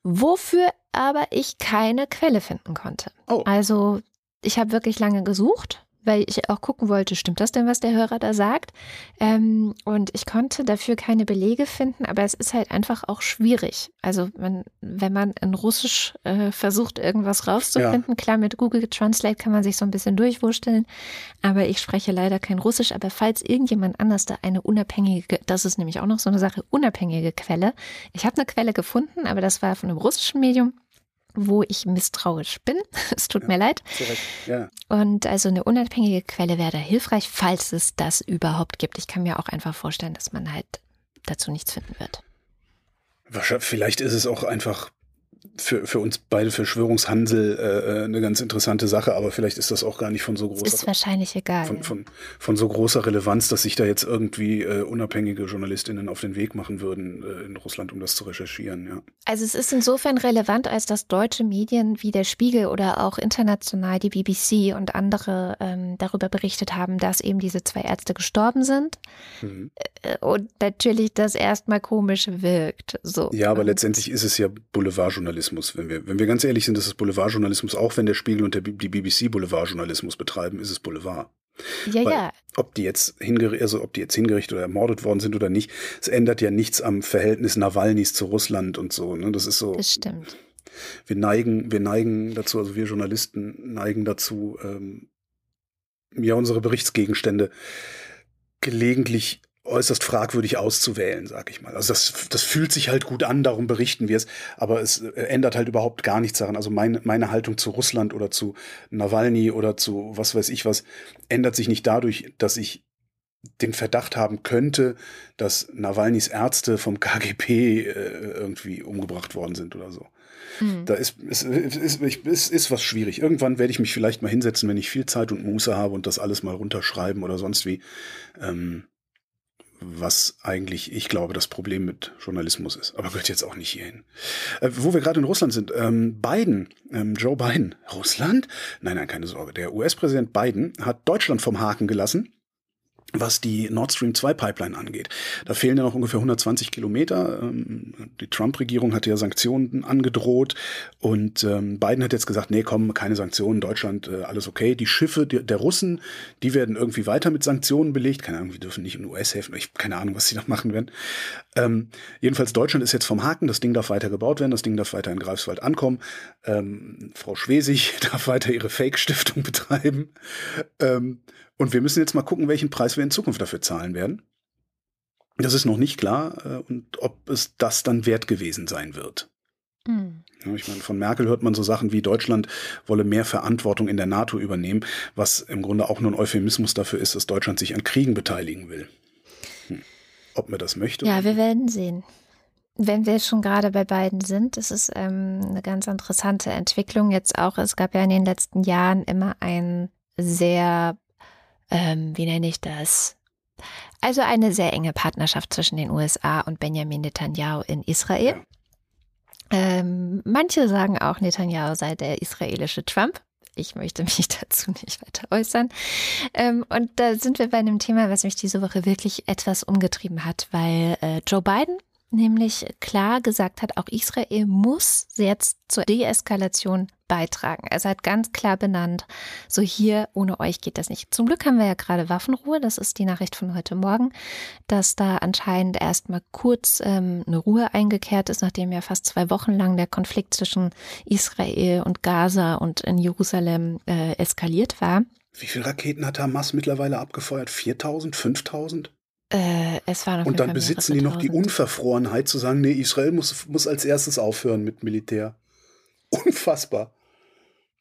Wofür aber ich keine Quelle finden konnte. Oh. Also ich habe wirklich lange gesucht weil ich auch gucken wollte, stimmt das denn, was der Hörer da sagt? Ähm, und ich konnte dafür keine Belege finden, aber es ist halt einfach auch schwierig. Also man, wenn man in Russisch äh, versucht, irgendwas rauszufinden, ja. klar, mit Google Translate kann man sich so ein bisschen durchwursteln, aber ich spreche leider kein Russisch. Aber falls irgendjemand anders da eine unabhängige, das ist nämlich auch noch so eine Sache, unabhängige Quelle. Ich habe eine Quelle gefunden, aber das war von einem russischen Medium wo ich misstrauisch bin. Es tut ja, mir leid. Ja. Und also eine unabhängige Quelle wäre da hilfreich, falls es das überhaupt gibt. Ich kann mir auch einfach vorstellen, dass man halt dazu nichts finden wird. Vielleicht ist es auch einfach für, für uns beide Verschwörungshansel äh, äh, eine ganz interessante Sache, aber vielleicht ist das auch gar nicht von so großer ist wahrscheinlich egal. Von, von, von so großer Relevanz, dass sich da jetzt irgendwie äh, unabhängige JournalistInnen auf den Weg machen würden äh, in Russland, um das zu recherchieren, ja. Also es ist insofern relevant, als dass deutsche Medien wie der Spiegel oder auch international die BBC und andere ähm, darüber berichtet haben, dass eben diese zwei Ärzte gestorben sind. Mhm. Und natürlich das erstmal komisch wirkt. So. Ja, aber letztendlich ist es ja Boulevardjournalismus. Boulevardjournalismus. Wenn wir, wenn wir ganz ehrlich sind, ist es Boulevardjournalismus, auch wenn der Spiegel und der, die BBC Boulevardjournalismus betreiben, ist es Boulevard. Ja, Weil, ja. Ob die jetzt hingerichtet, also ob die jetzt hingerichtet oder ermordet worden sind oder nicht, es ändert ja nichts am Verhältnis Nawalnys zu Russland und so. Ne? Das ist so. Das stimmt. Wir neigen, wir neigen dazu, also wir Journalisten neigen dazu, ähm, ja unsere Berichtsgegenstände gelegentlich äußerst fragwürdig auszuwählen, sag ich mal. Also das, das fühlt sich halt gut an, darum berichten wir es, aber es äh, ändert halt überhaupt gar nichts daran. Also meine, meine Haltung zu Russland oder zu Nawalny oder zu was weiß ich was ändert sich nicht dadurch, dass ich den Verdacht haben könnte, dass Nawalnys Ärzte vom KGB äh, irgendwie umgebracht worden sind oder so. Mhm. Da ist, ist, ist, ist, ist was schwierig. Irgendwann werde ich mich vielleicht mal hinsetzen, wenn ich viel Zeit und Muße habe und das alles mal runterschreiben oder sonst wie. Ähm, was eigentlich, ich glaube, das Problem mit Journalismus ist. Aber gehört jetzt auch nicht hierhin. Äh, wo wir gerade in Russland sind, ähm, Biden, ähm, Joe Biden, Russland? Nein, nein, keine Sorge. Der US-Präsident Biden hat Deutschland vom Haken gelassen was die Nord Stream 2 Pipeline angeht. Da fehlen ja noch ungefähr 120 Kilometer. Ähm, die Trump-Regierung hat ja Sanktionen angedroht und ähm, Biden hat jetzt gesagt, nee, komm, keine Sanktionen, Deutschland, äh, alles okay. Die Schiffe der Russen, die werden irgendwie weiter mit Sanktionen belegt. Keine Ahnung, wir dürfen nicht in US-Häfen, ich keine Ahnung, was sie da machen werden. Ähm, jedenfalls Deutschland ist jetzt vom Haken, das Ding darf weiter gebaut werden, das Ding darf weiter in Greifswald ankommen. Ähm, Frau Schwesig darf weiter ihre Fake-Stiftung betreiben. Ähm, und wir müssen jetzt mal gucken, welchen Preis wir in Zukunft dafür zahlen werden. Das ist noch nicht klar äh, und ob es das dann wert gewesen sein wird. Mhm. Ich meine, von Merkel hört man so Sachen wie Deutschland wolle mehr Verantwortung in der NATO übernehmen, was im Grunde auch nur ein Euphemismus dafür ist, dass Deutschland sich an Kriegen beteiligen will. Hm. Ob man das möchte? Ja, wir werden sehen. Wenn wir schon gerade bei beiden sind, das ist ähm, eine ganz interessante Entwicklung jetzt auch. Es gab ja in den letzten Jahren immer ein sehr ähm, wie nenne ich das? Also eine sehr enge Partnerschaft zwischen den USA und Benjamin Netanyahu in Israel. Ähm, manche sagen auch, Netanyahu sei der israelische Trump. Ich möchte mich dazu nicht weiter äußern. Ähm, und da sind wir bei einem Thema, was mich diese Woche wirklich etwas umgetrieben hat, weil äh, Joe Biden nämlich klar gesagt hat, auch Israel muss jetzt zur Deeskalation beitragen. Er hat ganz klar benannt, so hier, ohne euch geht das nicht. Zum Glück haben wir ja gerade Waffenruhe, das ist die Nachricht von heute Morgen, dass da anscheinend erstmal kurz ähm, eine Ruhe eingekehrt ist, nachdem ja fast zwei Wochen lang der Konflikt zwischen Israel und Gaza und in Jerusalem äh, eskaliert war. Wie viele Raketen hat Hamas mittlerweile abgefeuert? 4000, 5000? Äh, es waren Und dann besitzen die noch die Unverfrorenheit zu sagen, nee, Israel muss, muss als erstes aufhören mit Militär. Unfassbar.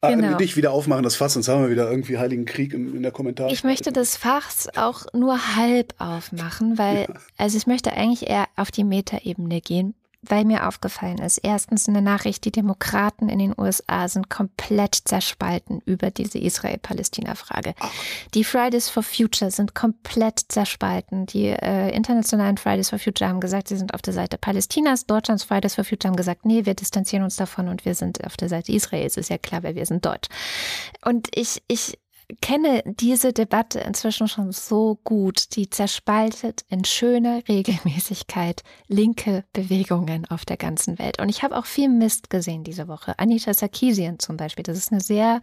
Ah, genau. Nicht wieder aufmachen das Fass, sonst haben wir wieder irgendwie Heiligen Krieg in, in der Kommentar. Ich möchte das Fass auch nur halb aufmachen, weil, ja. also ich möchte eigentlich eher auf die Metaebene gehen. Weil mir aufgefallen ist, erstens eine Nachricht, die Demokraten in den USA sind komplett zerspalten über diese Israel-Palästina-Frage. Die Fridays for Future sind komplett zerspalten. Die äh, internationalen Fridays for Future haben gesagt, sie sind auf der Seite Palästinas. Deutschlands Fridays for Future haben gesagt, nee, wir distanzieren uns davon und wir sind auf der Seite Israels. Ist ja klar, weil wir sind deutsch. Und ich, ich kenne diese Debatte inzwischen schon so gut. Die zerspaltet in schöner Regelmäßigkeit linke Bewegungen auf der ganzen Welt. Und ich habe auch viel Mist gesehen diese Woche. Anita Sarkeesian zum Beispiel. Das ist eine sehr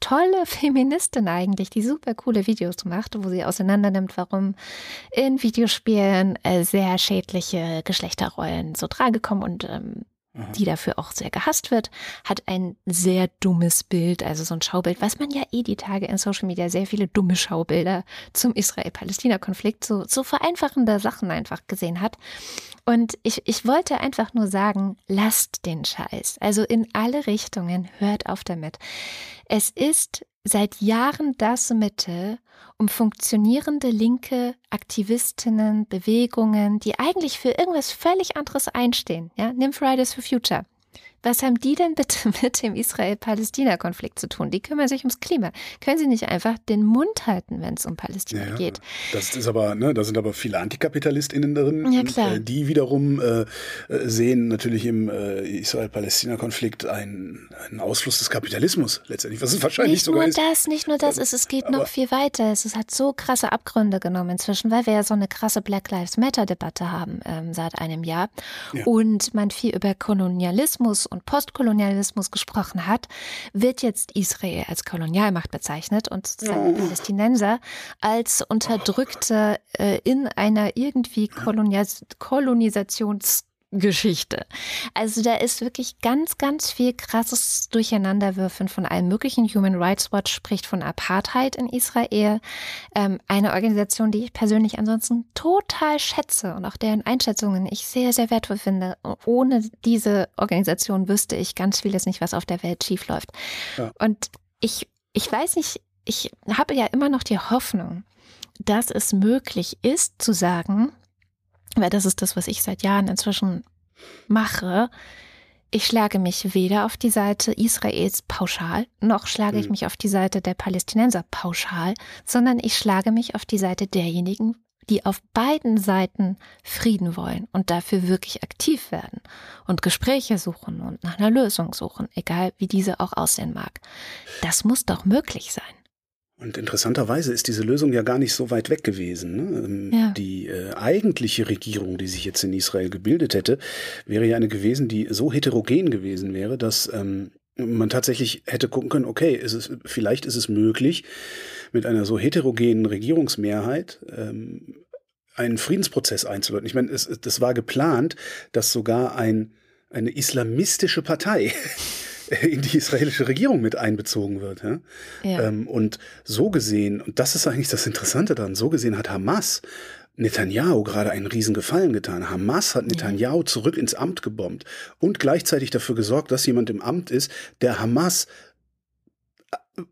tolle Feministin eigentlich, die super coole Videos macht, wo sie auseinandernimmt, warum in Videospielen äh, sehr schädliche Geschlechterrollen so trage kommen und ähm, die dafür auch sehr gehasst wird, hat ein sehr dummes Bild, also so ein Schaubild, was man ja eh die Tage in Social Media sehr viele dumme Schaubilder zum Israel-Palästina-Konflikt, so, so vereinfachende Sachen einfach gesehen hat. Und ich, ich wollte einfach nur sagen, lasst den Scheiß. Also in alle Richtungen, hört auf damit. Es ist seit Jahren das Mittel, um funktionierende linke Aktivistinnen, Bewegungen, die eigentlich für irgendwas völlig anderes einstehen. Ja, nimm Fridays for Future. Was haben die denn bitte mit dem Israel-Palästina-Konflikt zu tun? Die kümmern sich ums Klima. Können sie nicht einfach den Mund halten, wenn es um Palästina ja, geht? Das ist aber, ne, da sind aber viele AntikapitalistInnen drin. Ja, klar. Und, äh, die wiederum äh, äh, sehen natürlich im äh, Israel-Palästina-Konflikt einen, einen Ausfluss des Kapitalismus letztendlich, was es wahrscheinlich nicht sogar ist. Nicht nur das, nicht nur das, es, es geht noch viel weiter. Es, es hat so krasse Abgründe genommen inzwischen, weil wir ja so eine krasse Black Lives Matter-Debatte haben ähm, seit einem Jahr ja. und man viel über Kolonialismus und Postkolonialismus gesprochen hat, wird jetzt Israel als Kolonialmacht bezeichnet und sozusagen oh. Palästinenser als Unterdrückte äh, in einer irgendwie Kolonis Kolonisations Geschichte. Also da ist wirklich ganz, ganz viel krasses Durcheinanderwürfen von allem möglichen. Human Rights Watch spricht von Apartheid in Israel. Ähm, eine Organisation, die ich persönlich ansonsten total schätze und auch deren Einschätzungen ich sehr, sehr wertvoll finde. Ohne diese Organisation wüsste ich ganz vieles nicht, was auf der Welt schiefläuft. Ja. Und ich, ich weiß nicht, ich habe ja immer noch die Hoffnung, dass es möglich ist zu sagen, weil das ist das, was ich seit Jahren inzwischen mache. Ich schlage mich weder auf die Seite Israels pauschal, noch schlage ich mhm. mich auf die Seite der Palästinenser pauschal, sondern ich schlage mich auf die Seite derjenigen, die auf beiden Seiten Frieden wollen und dafür wirklich aktiv werden und Gespräche suchen und nach einer Lösung suchen, egal wie diese auch aussehen mag. Das muss doch möglich sein. Und interessanterweise ist diese Lösung ja gar nicht so weit weg gewesen. Ne? Ähm, ja. Die äh, eigentliche Regierung, die sich jetzt in Israel gebildet hätte, wäre ja eine gewesen, die so heterogen gewesen wäre, dass ähm, man tatsächlich hätte gucken können, okay, ist es, vielleicht ist es möglich, mit einer so heterogenen Regierungsmehrheit ähm, einen Friedensprozess einzuleiten. Ich meine, es, das war geplant, dass sogar ein, eine islamistische Partei in die israelische Regierung mit einbezogen wird. Ja? ja. Ähm, und so gesehen, und das ist eigentlich das Interessante daran, so gesehen hat Hamas Netanyahu gerade einen riesen Gefallen getan. Hamas hat Netanyahu zurück ins Amt gebombt und gleichzeitig dafür gesorgt, dass jemand im Amt ist, der Hamas äh,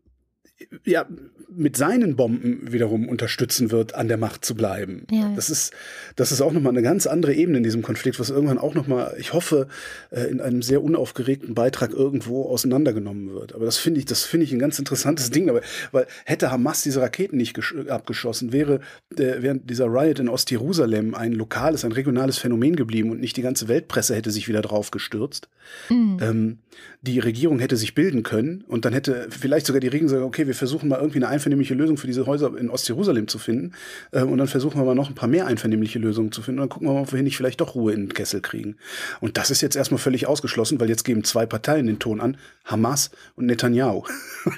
ja, mit seinen Bomben wiederum unterstützen wird, an der Macht zu bleiben. Ja. Das ist, das ist auch nochmal eine ganz andere Ebene in diesem Konflikt, was irgendwann auch nochmal, ich hoffe, äh, in einem sehr unaufgeregten Beitrag irgendwo auseinandergenommen wird. Aber das finde ich, das finde ich ein ganz interessantes Ding. Aber, weil hätte Hamas diese Raketen nicht abgeschossen, wäre, äh, wäre dieser Riot in Ostjerusalem ein lokales, ein regionales Phänomen geblieben und nicht die ganze Weltpresse hätte sich wieder drauf gestürzt. Mhm. Ähm, die Regierung hätte sich bilden können und dann hätte vielleicht sogar die Regierung gesagt, okay, wir versuchen mal irgendwie eine einvernehmliche Lösung für diese Häuser in Ostjerusalem zu finden. Äh, und dann versuchen wir mal noch ein paar mehr einvernehmliche Lösungen zu finden. Und dann gucken wir mal, ob wir hier nicht vielleicht doch Ruhe in den Kessel kriegen. Und das ist jetzt erstmal völlig ausgeschlossen, weil jetzt geben zwei Parteien den Ton an, Hamas und Netanyahu.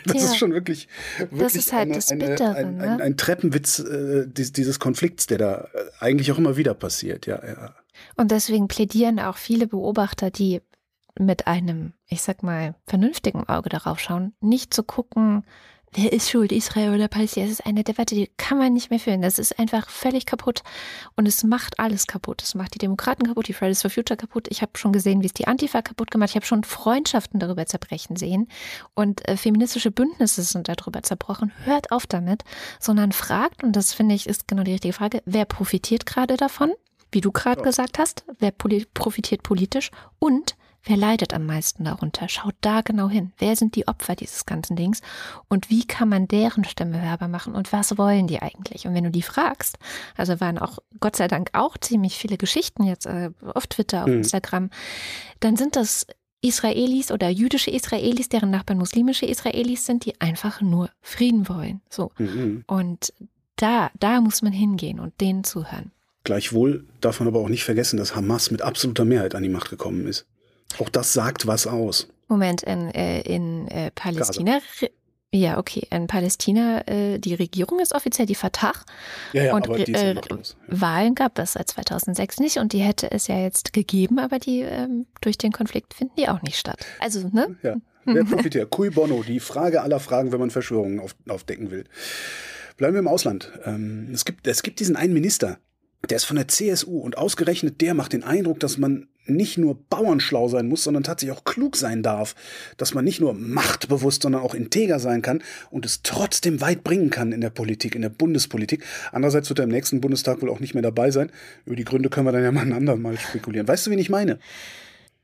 Das ja. ist schon wirklich, wirklich das ist halt eine, das Bittere, ein, ein, ein, Treppenwitz äh, dieses Konflikts, der da äh, eigentlich auch immer wieder passiert. Ja, ja. Und deswegen plädieren auch viele Beobachter, die mit einem, ich sag mal, vernünftigen Auge darauf schauen, nicht zu gucken, wer ist schuld, Israel oder Palästina? Es ist eine Debatte, die kann man nicht mehr führen. Das ist einfach völlig kaputt. Und es macht alles kaputt. Es macht die Demokraten kaputt, die Fridays for Future kaputt. Ich habe schon gesehen, wie es die Antifa kaputt gemacht. Ich habe schon Freundschaften darüber zerbrechen sehen. Und äh, feministische Bündnisse sind darüber zerbrochen. Hört auf damit, sondern fragt, und das finde ich ist genau die richtige Frage, wer profitiert gerade davon? wie du gerade ja. gesagt hast, wer profitiert politisch und Wer leidet am meisten darunter? Schaut da genau hin. Wer sind die Opfer dieses ganzen Dings? Und wie kann man deren Stimme hörbar machen? Und was wollen die eigentlich? Und wenn du die fragst, also waren auch Gott sei Dank auch ziemlich viele Geschichten jetzt äh, auf Twitter, auf mhm. Instagram, dann sind das Israelis oder jüdische Israelis, deren Nachbarn muslimische Israelis sind, die einfach nur Frieden wollen. So. Mhm. Und da, da muss man hingehen und denen zuhören. Gleichwohl darf man aber auch nicht vergessen, dass Hamas mit absoluter Mehrheit an die Macht gekommen ist. Auch das sagt was aus. Moment, in, äh, in äh, Palästina. Gaza. Ja, okay. In Palästina, äh, die Regierung ist offiziell die Fatah. Ja, ja, und aber die äh, ja. Wahlen gab es seit 2006 nicht und die hätte es ja jetzt gegeben, aber die ähm, durch den Konflikt finden die auch nicht statt. Also, ne? Ja. Wer profitiert? Cui bono, die Frage aller Fragen, wenn man Verschwörungen auf, aufdecken will. Bleiben wir im Ausland. Ähm, es, gibt, es gibt diesen einen Minister, der ist von der CSU und ausgerechnet der macht den Eindruck, dass man nicht nur bauernschlau sein muss, sondern tatsächlich auch klug sein darf, dass man nicht nur machtbewusst, sondern auch integer sein kann und es trotzdem weit bringen kann in der Politik, in der Bundespolitik. Andererseits wird er im nächsten Bundestag wohl auch nicht mehr dabei sein. Über die Gründe können wir dann ja mal ein andermal spekulieren. Weißt du, wen ich meine?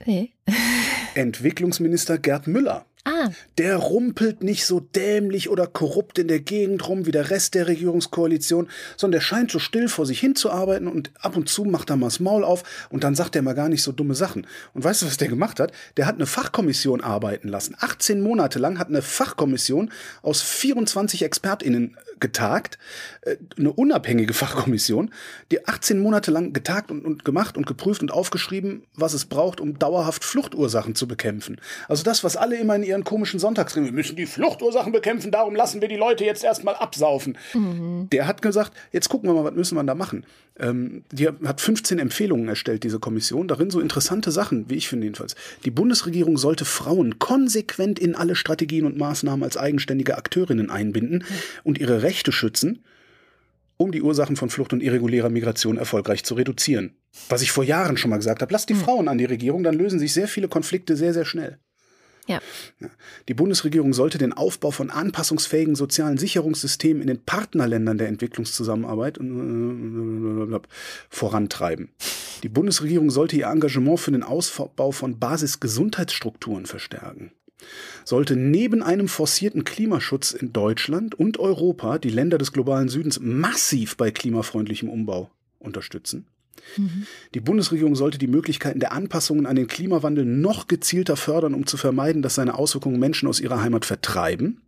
Nee. Entwicklungsminister Gerd Müller. Ah. Der rumpelt nicht so dämlich oder korrupt in der Gegend rum wie der Rest der Regierungskoalition, sondern der scheint so still vor sich hinzuarbeiten und ab und zu macht er mal das Maul auf und dann sagt er mal gar nicht so dumme Sachen. Und weißt du, was der gemacht hat? Der hat eine Fachkommission arbeiten lassen. 18 Monate lang hat eine Fachkommission aus 24 ExpertInnen getagt, äh, eine unabhängige Fachkommission, die 18 Monate lang getagt und, und gemacht und geprüft und aufgeschrieben, was es braucht, um dauerhaft Fluchtursachen zu bekämpfen. Also das, was alle immer in ihren komischen Sonntagsreden, wir müssen die Fluchtursachen bekämpfen, darum lassen wir die Leute jetzt erstmal absaufen. Mhm. Der hat gesagt, jetzt gucken wir mal, was müssen wir da machen. Ähm, die hat 15 Empfehlungen erstellt, diese Kommission. Darin so interessante Sachen, wie ich finde jedenfalls. Die Bundesregierung sollte Frauen konsequent in alle Strategien und Maßnahmen als eigenständige Akteurinnen einbinden mhm. und ihre Rechte schützen, um die Ursachen von Flucht und irregulärer Migration erfolgreich zu reduzieren. Was ich vor Jahren schon mal gesagt habe, lasst die mhm. Frauen an die Regierung, dann lösen sich sehr viele Konflikte sehr, sehr schnell. Ja. Die Bundesregierung sollte den Aufbau von anpassungsfähigen sozialen Sicherungssystemen in den Partnerländern der Entwicklungszusammenarbeit äh, vorantreiben. Die Bundesregierung sollte ihr Engagement für den Ausbau von Basisgesundheitsstrukturen verstärken. Sollte neben einem forcierten Klimaschutz in Deutschland und Europa die Länder des globalen Südens massiv bei klimafreundlichem Umbau unterstützen. Die Bundesregierung sollte die Möglichkeiten der Anpassungen an den Klimawandel noch gezielter fördern, um zu vermeiden, dass seine Auswirkungen Menschen aus ihrer Heimat vertreiben.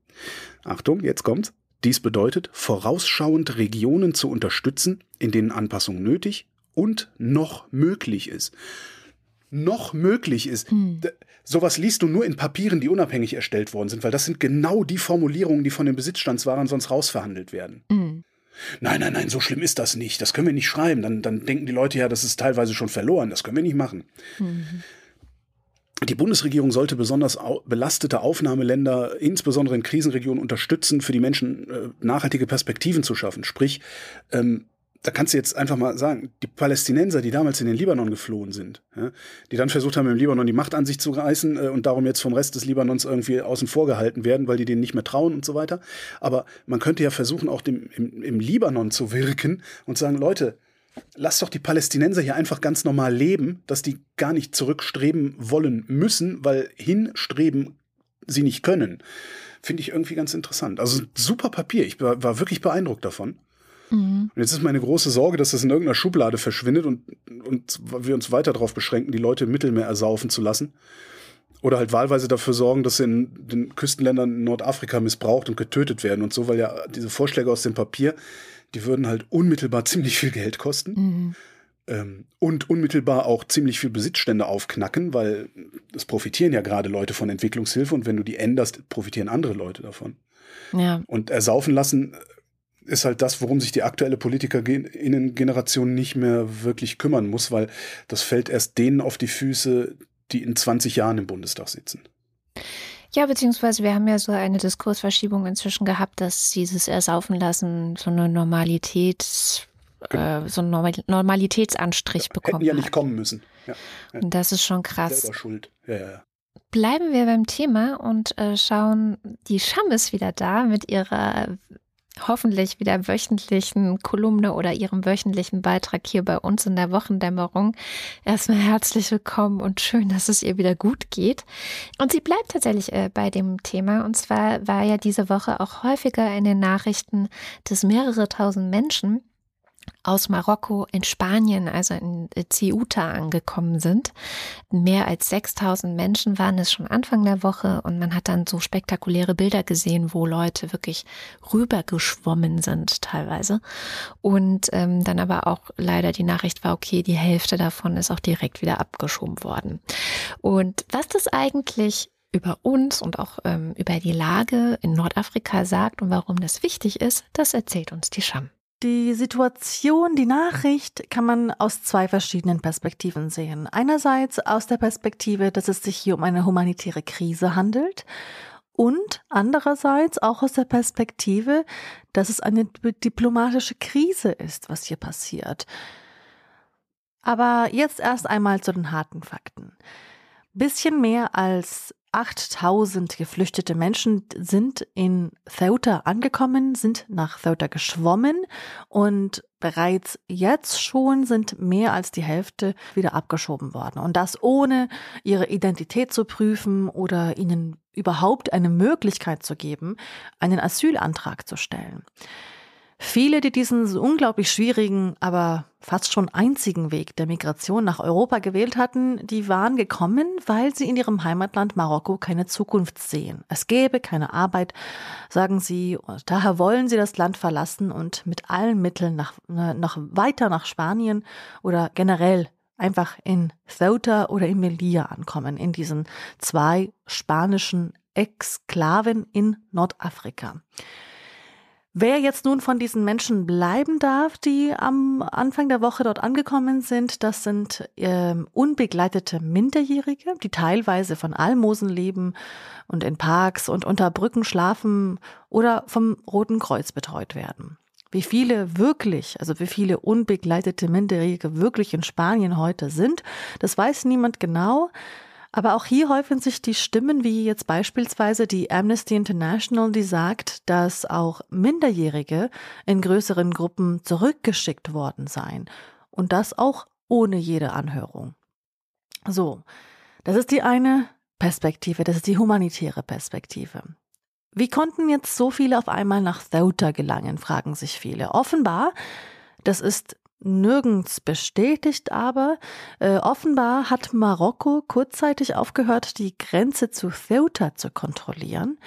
Achtung, jetzt kommt's. Dies bedeutet, vorausschauend Regionen zu unterstützen, in denen Anpassung nötig und noch möglich ist. Noch möglich ist. Hm. Sowas liest du nur in Papieren, die unabhängig erstellt worden sind, weil das sind genau die Formulierungen, die von den Besitzstandswahrern sonst rausverhandelt werden. Hm. Nein, nein, nein, so schlimm ist das nicht. Das können wir nicht schreiben. Dann, dann denken die Leute ja, das ist teilweise schon verloren. Das können wir nicht machen. Mhm. Die Bundesregierung sollte besonders belastete Aufnahmeländer, insbesondere in Krisenregionen, unterstützen, für die Menschen äh, nachhaltige Perspektiven zu schaffen. Sprich, ähm, da kannst du jetzt einfach mal sagen, die Palästinenser, die damals in den Libanon geflohen sind, ja, die dann versucht haben, im Libanon die Macht an sich zu reißen äh, und darum jetzt vom Rest des Libanons irgendwie außen vor gehalten werden, weil die denen nicht mehr trauen und so weiter. Aber man könnte ja versuchen, auch dem, im, im Libanon zu wirken und sagen, Leute, lass doch die Palästinenser hier einfach ganz normal leben, dass die gar nicht zurückstreben wollen müssen, weil hinstreben sie nicht können. Finde ich irgendwie ganz interessant. Also super Papier. Ich war, war wirklich beeindruckt davon. Mhm. Und jetzt ist meine große Sorge, dass das in irgendeiner Schublade verschwindet und, und wir uns weiter darauf beschränken, die Leute im Mittelmeer ersaufen zu lassen. Oder halt wahlweise dafür sorgen, dass sie in den Küstenländern in Nordafrika missbraucht und getötet werden und so, weil ja diese Vorschläge aus dem Papier, die würden halt unmittelbar ziemlich viel Geld kosten. Mhm. Ähm, und unmittelbar auch ziemlich viel Besitzstände aufknacken, weil es profitieren ja gerade Leute von Entwicklungshilfe und wenn du die änderst, profitieren andere Leute davon. Ja. Und ersaufen lassen ist halt das, worum sich die aktuelle Politikerinnen-Generation nicht mehr wirklich kümmern muss, weil das fällt erst denen auf die Füße, die in 20 Jahren im Bundestag sitzen. Ja, beziehungsweise wir haben ja so eine Diskursverschiebung inzwischen gehabt, dass dieses Ersaufen lassen so eine Normalität, genau. äh, so einen Normalitätsanstrich bekommen. Hätten ja nicht kommen müssen. Ja, ja. Und das ist schon krass. Selber schuld. Ja, ja, ja. Bleiben wir beim Thema und äh, schauen, die Scham ist wieder da mit ihrer hoffentlich wieder wöchentlichen Kolumne oder ihrem wöchentlichen Beitrag hier bei uns in der Wochendämmerung. Erstmal herzlich willkommen und schön, dass es ihr wieder gut geht. Und sie bleibt tatsächlich äh, bei dem Thema. Und zwar war ja diese Woche auch häufiger in den Nachrichten, dass mehrere tausend Menschen aus Marokko in Spanien, also in Ceuta angekommen sind. Mehr als 6000 Menschen waren es schon Anfang der Woche und man hat dann so spektakuläre Bilder gesehen, wo Leute wirklich rübergeschwommen sind teilweise. Und ähm, dann aber auch leider die Nachricht war, okay, die Hälfte davon ist auch direkt wieder abgeschoben worden. Und was das eigentlich über uns und auch ähm, über die Lage in Nordafrika sagt und warum das wichtig ist, das erzählt uns die Scham. Die Situation, die Nachricht kann man aus zwei verschiedenen Perspektiven sehen. Einerseits aus der Perspektive, dass es sich hier um eine humanitäre Krise handelt und andererseits auch aus der Perspektive, dass es eine diplomatische Krise ist, was hier passiert. Aber jetzt erst einmal zu den harten Fakten. Bisschen mehr als 8000 geflüchtete Menschen sind in Ceuta angekommen, sind nach Ceuta geschwommen und bereits jetzt schon sind mehr als die Hälfte wieder abgeschoben worden. Und das ohne ihre Identität zu prüfen oder ihnen überhaupt eine Möglichkeit zu geben, einen Asylantrag zu stellen. Viele, die diesen unglaublich schwierigen, aber fast schon einzigen Weg der Migration nach Europa gewählt hatten, die waren gekommen, weil sie in ihrem Heimatland Marokko keine Zukunft sehen. Es gäbe keine Arbeit, sagen sie, und daher wollen sie das Land verlassen und mit allen Mitteln nach, noch weiter nach Spanien oder generell einfach in Ceuta oder in Melilla ankommen, in diesen zwei spanischen Exklaven in Nordafrika. Wer jetzt nun von diesen Menschen bleiben darf, die am Anfang der Woche dort angekommen sind, das sind äh, unbegleitete Minderjährige, die teilweise von Almosen leben und in Parks und unter Brücken schlafen oder vom Roten Kreuz betreut werden. Wie viele wirklich, also wie viele unbegleitete Minderjährige wirklich in Spanien heute sind, das weiß niemand genau. Aber auch hier häufen sich die Stimmen, wie jetzt beispielsweise die Amnesty International, die sagt, dass auch Minderjährige in größeren Gruppen zurückgeschickt worden seien. Und das auch ohne jede Anhörung. So, das ist die eine Perspektive, das ist die humanitäre Perspektive. Wie konnten jetzt so viele auf einmal nach Ceuta gelangen, fragen sich viele. Offenbar, das ist nirgends bestätigt, aber äh, offenbar hat Marokko kurzzeitig aufgehört, die Grenze zu Ceuta zu kontrollieren.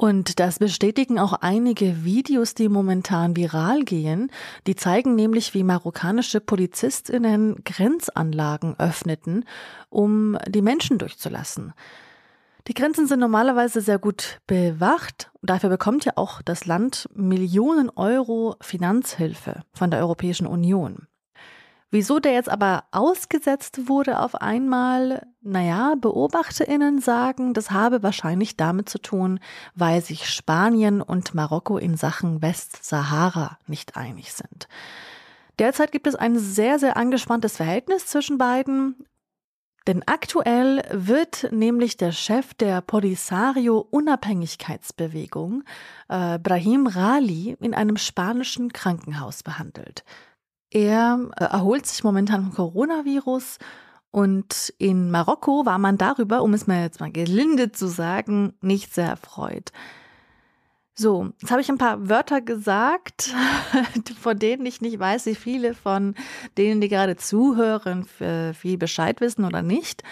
Und das bestätigen auch einige Videos, die momentan viral gehen. Die zeigen nämlich, wie marokkanische Polizistinnen Grenzanlagen öffneten, um die Menschen durchzulassen. Die Grenzen sind normalerweise sehr gut bewacht. Dafür bekommt ja auch das Land Millionen Euro Finanzhilfe von der Europäischen Union. Wieso der jetzt aber ausgesetzt wurde auf einmal, naja, Beobachterinnen sagen, das habe wahrscheinlich damit zu tun, weil sich Spanien und Marokko in Sachen Westsahara nicht einig sind. Derzeit gibt es ein sehr, sehr angespanntes Verhältnis zwischen beiden denn aktuell wird nämlich der Chef der Polisario-Unabhängigkeitsbewegung, äh, Brahim Rali, in einem spanischen Krankenhaus behandelt. Er äh, erholt sich momentan vom Coronavirus und in Marokko war man darüber, um es mal jetzt mal gelinde zu sagen, nicht sehr erfreut. So, jetzt habe ich ein paar Wörter gesagt, von denen ich nicht weiß, wie viele von denen, die gerade zuhören, viel Bescheid wissen oder nicht.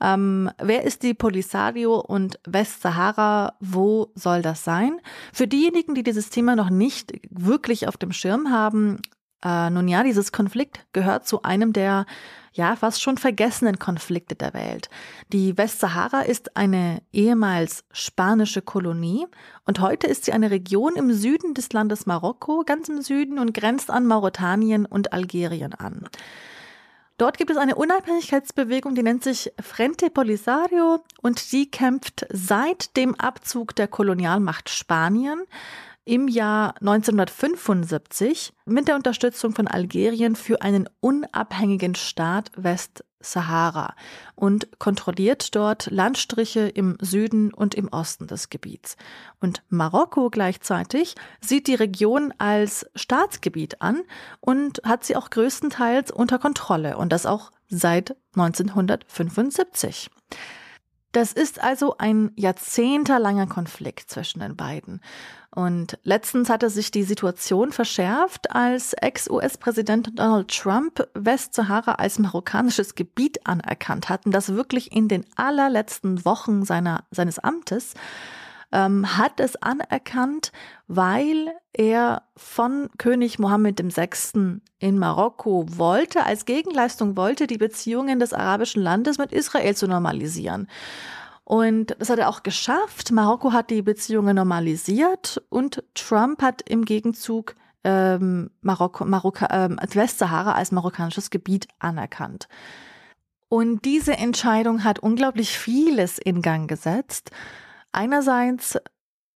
Ähm, wer ist die Polisario und Westsahara? Wo soll das sein? Für diejenigen, die dieses Thema noch nicht wirklich auf dem Schirm haben, äh, nun ja, dieses Konflikt gehört zu einem der ja fast schon vergessenen Konflikte der Welt. Die Westsahara ist eine ehemals spanische Kolonie und heute ist sie eine Region im Süden des Landes Marokko, ganz im Süden und grenzt an Mauretanien und Algerien an. Dort gibt es eine Unabhängigkeitsbewegung, die nennt sich Frente Polisario und die kämpft seit dem Abzug der Kolonialmacht Spanien im Jahr 1975 mit der Unterstützung von Algerien für einen unabhängigen Staat Westsahara. Und kontrolliert dort Landstriche im Süden und im Osten des Gebiets. Und Marokko gleichzeitig sieht die Region als Staatsgebiet an und hat sie auch größtenteils unter Kontrolle und das auch seit 1975. Das ist also ein jahrzehntelanger Konflikt zwischen den beiden. Und letztens hatte sich die Situation verschärft, als Ex-US-Präsident Donald Trump Westsahara als marokkanisches Gebiet anerkannt hat. Und das wirklich in den allerletzten Wochen seiner, seines Amtes ähm, hat es anerkannt, weil er von König Mohammed VI. in Marokko wollte, als Gegenleistung wollte, die Beziehungen des arabischen Landes mit Israel zu normalisieren. Und das hat er auch geschafft. Marokko hat die Beziehungen normalisiert und Trump hat im Gegenzug ähm, Marokko, Marokko, ähm, Westsahara als marokkanisches Gebiet anerkannt. Und diese Entscheidung hat unglaublich vieles in Gang gesetzt. Einerseits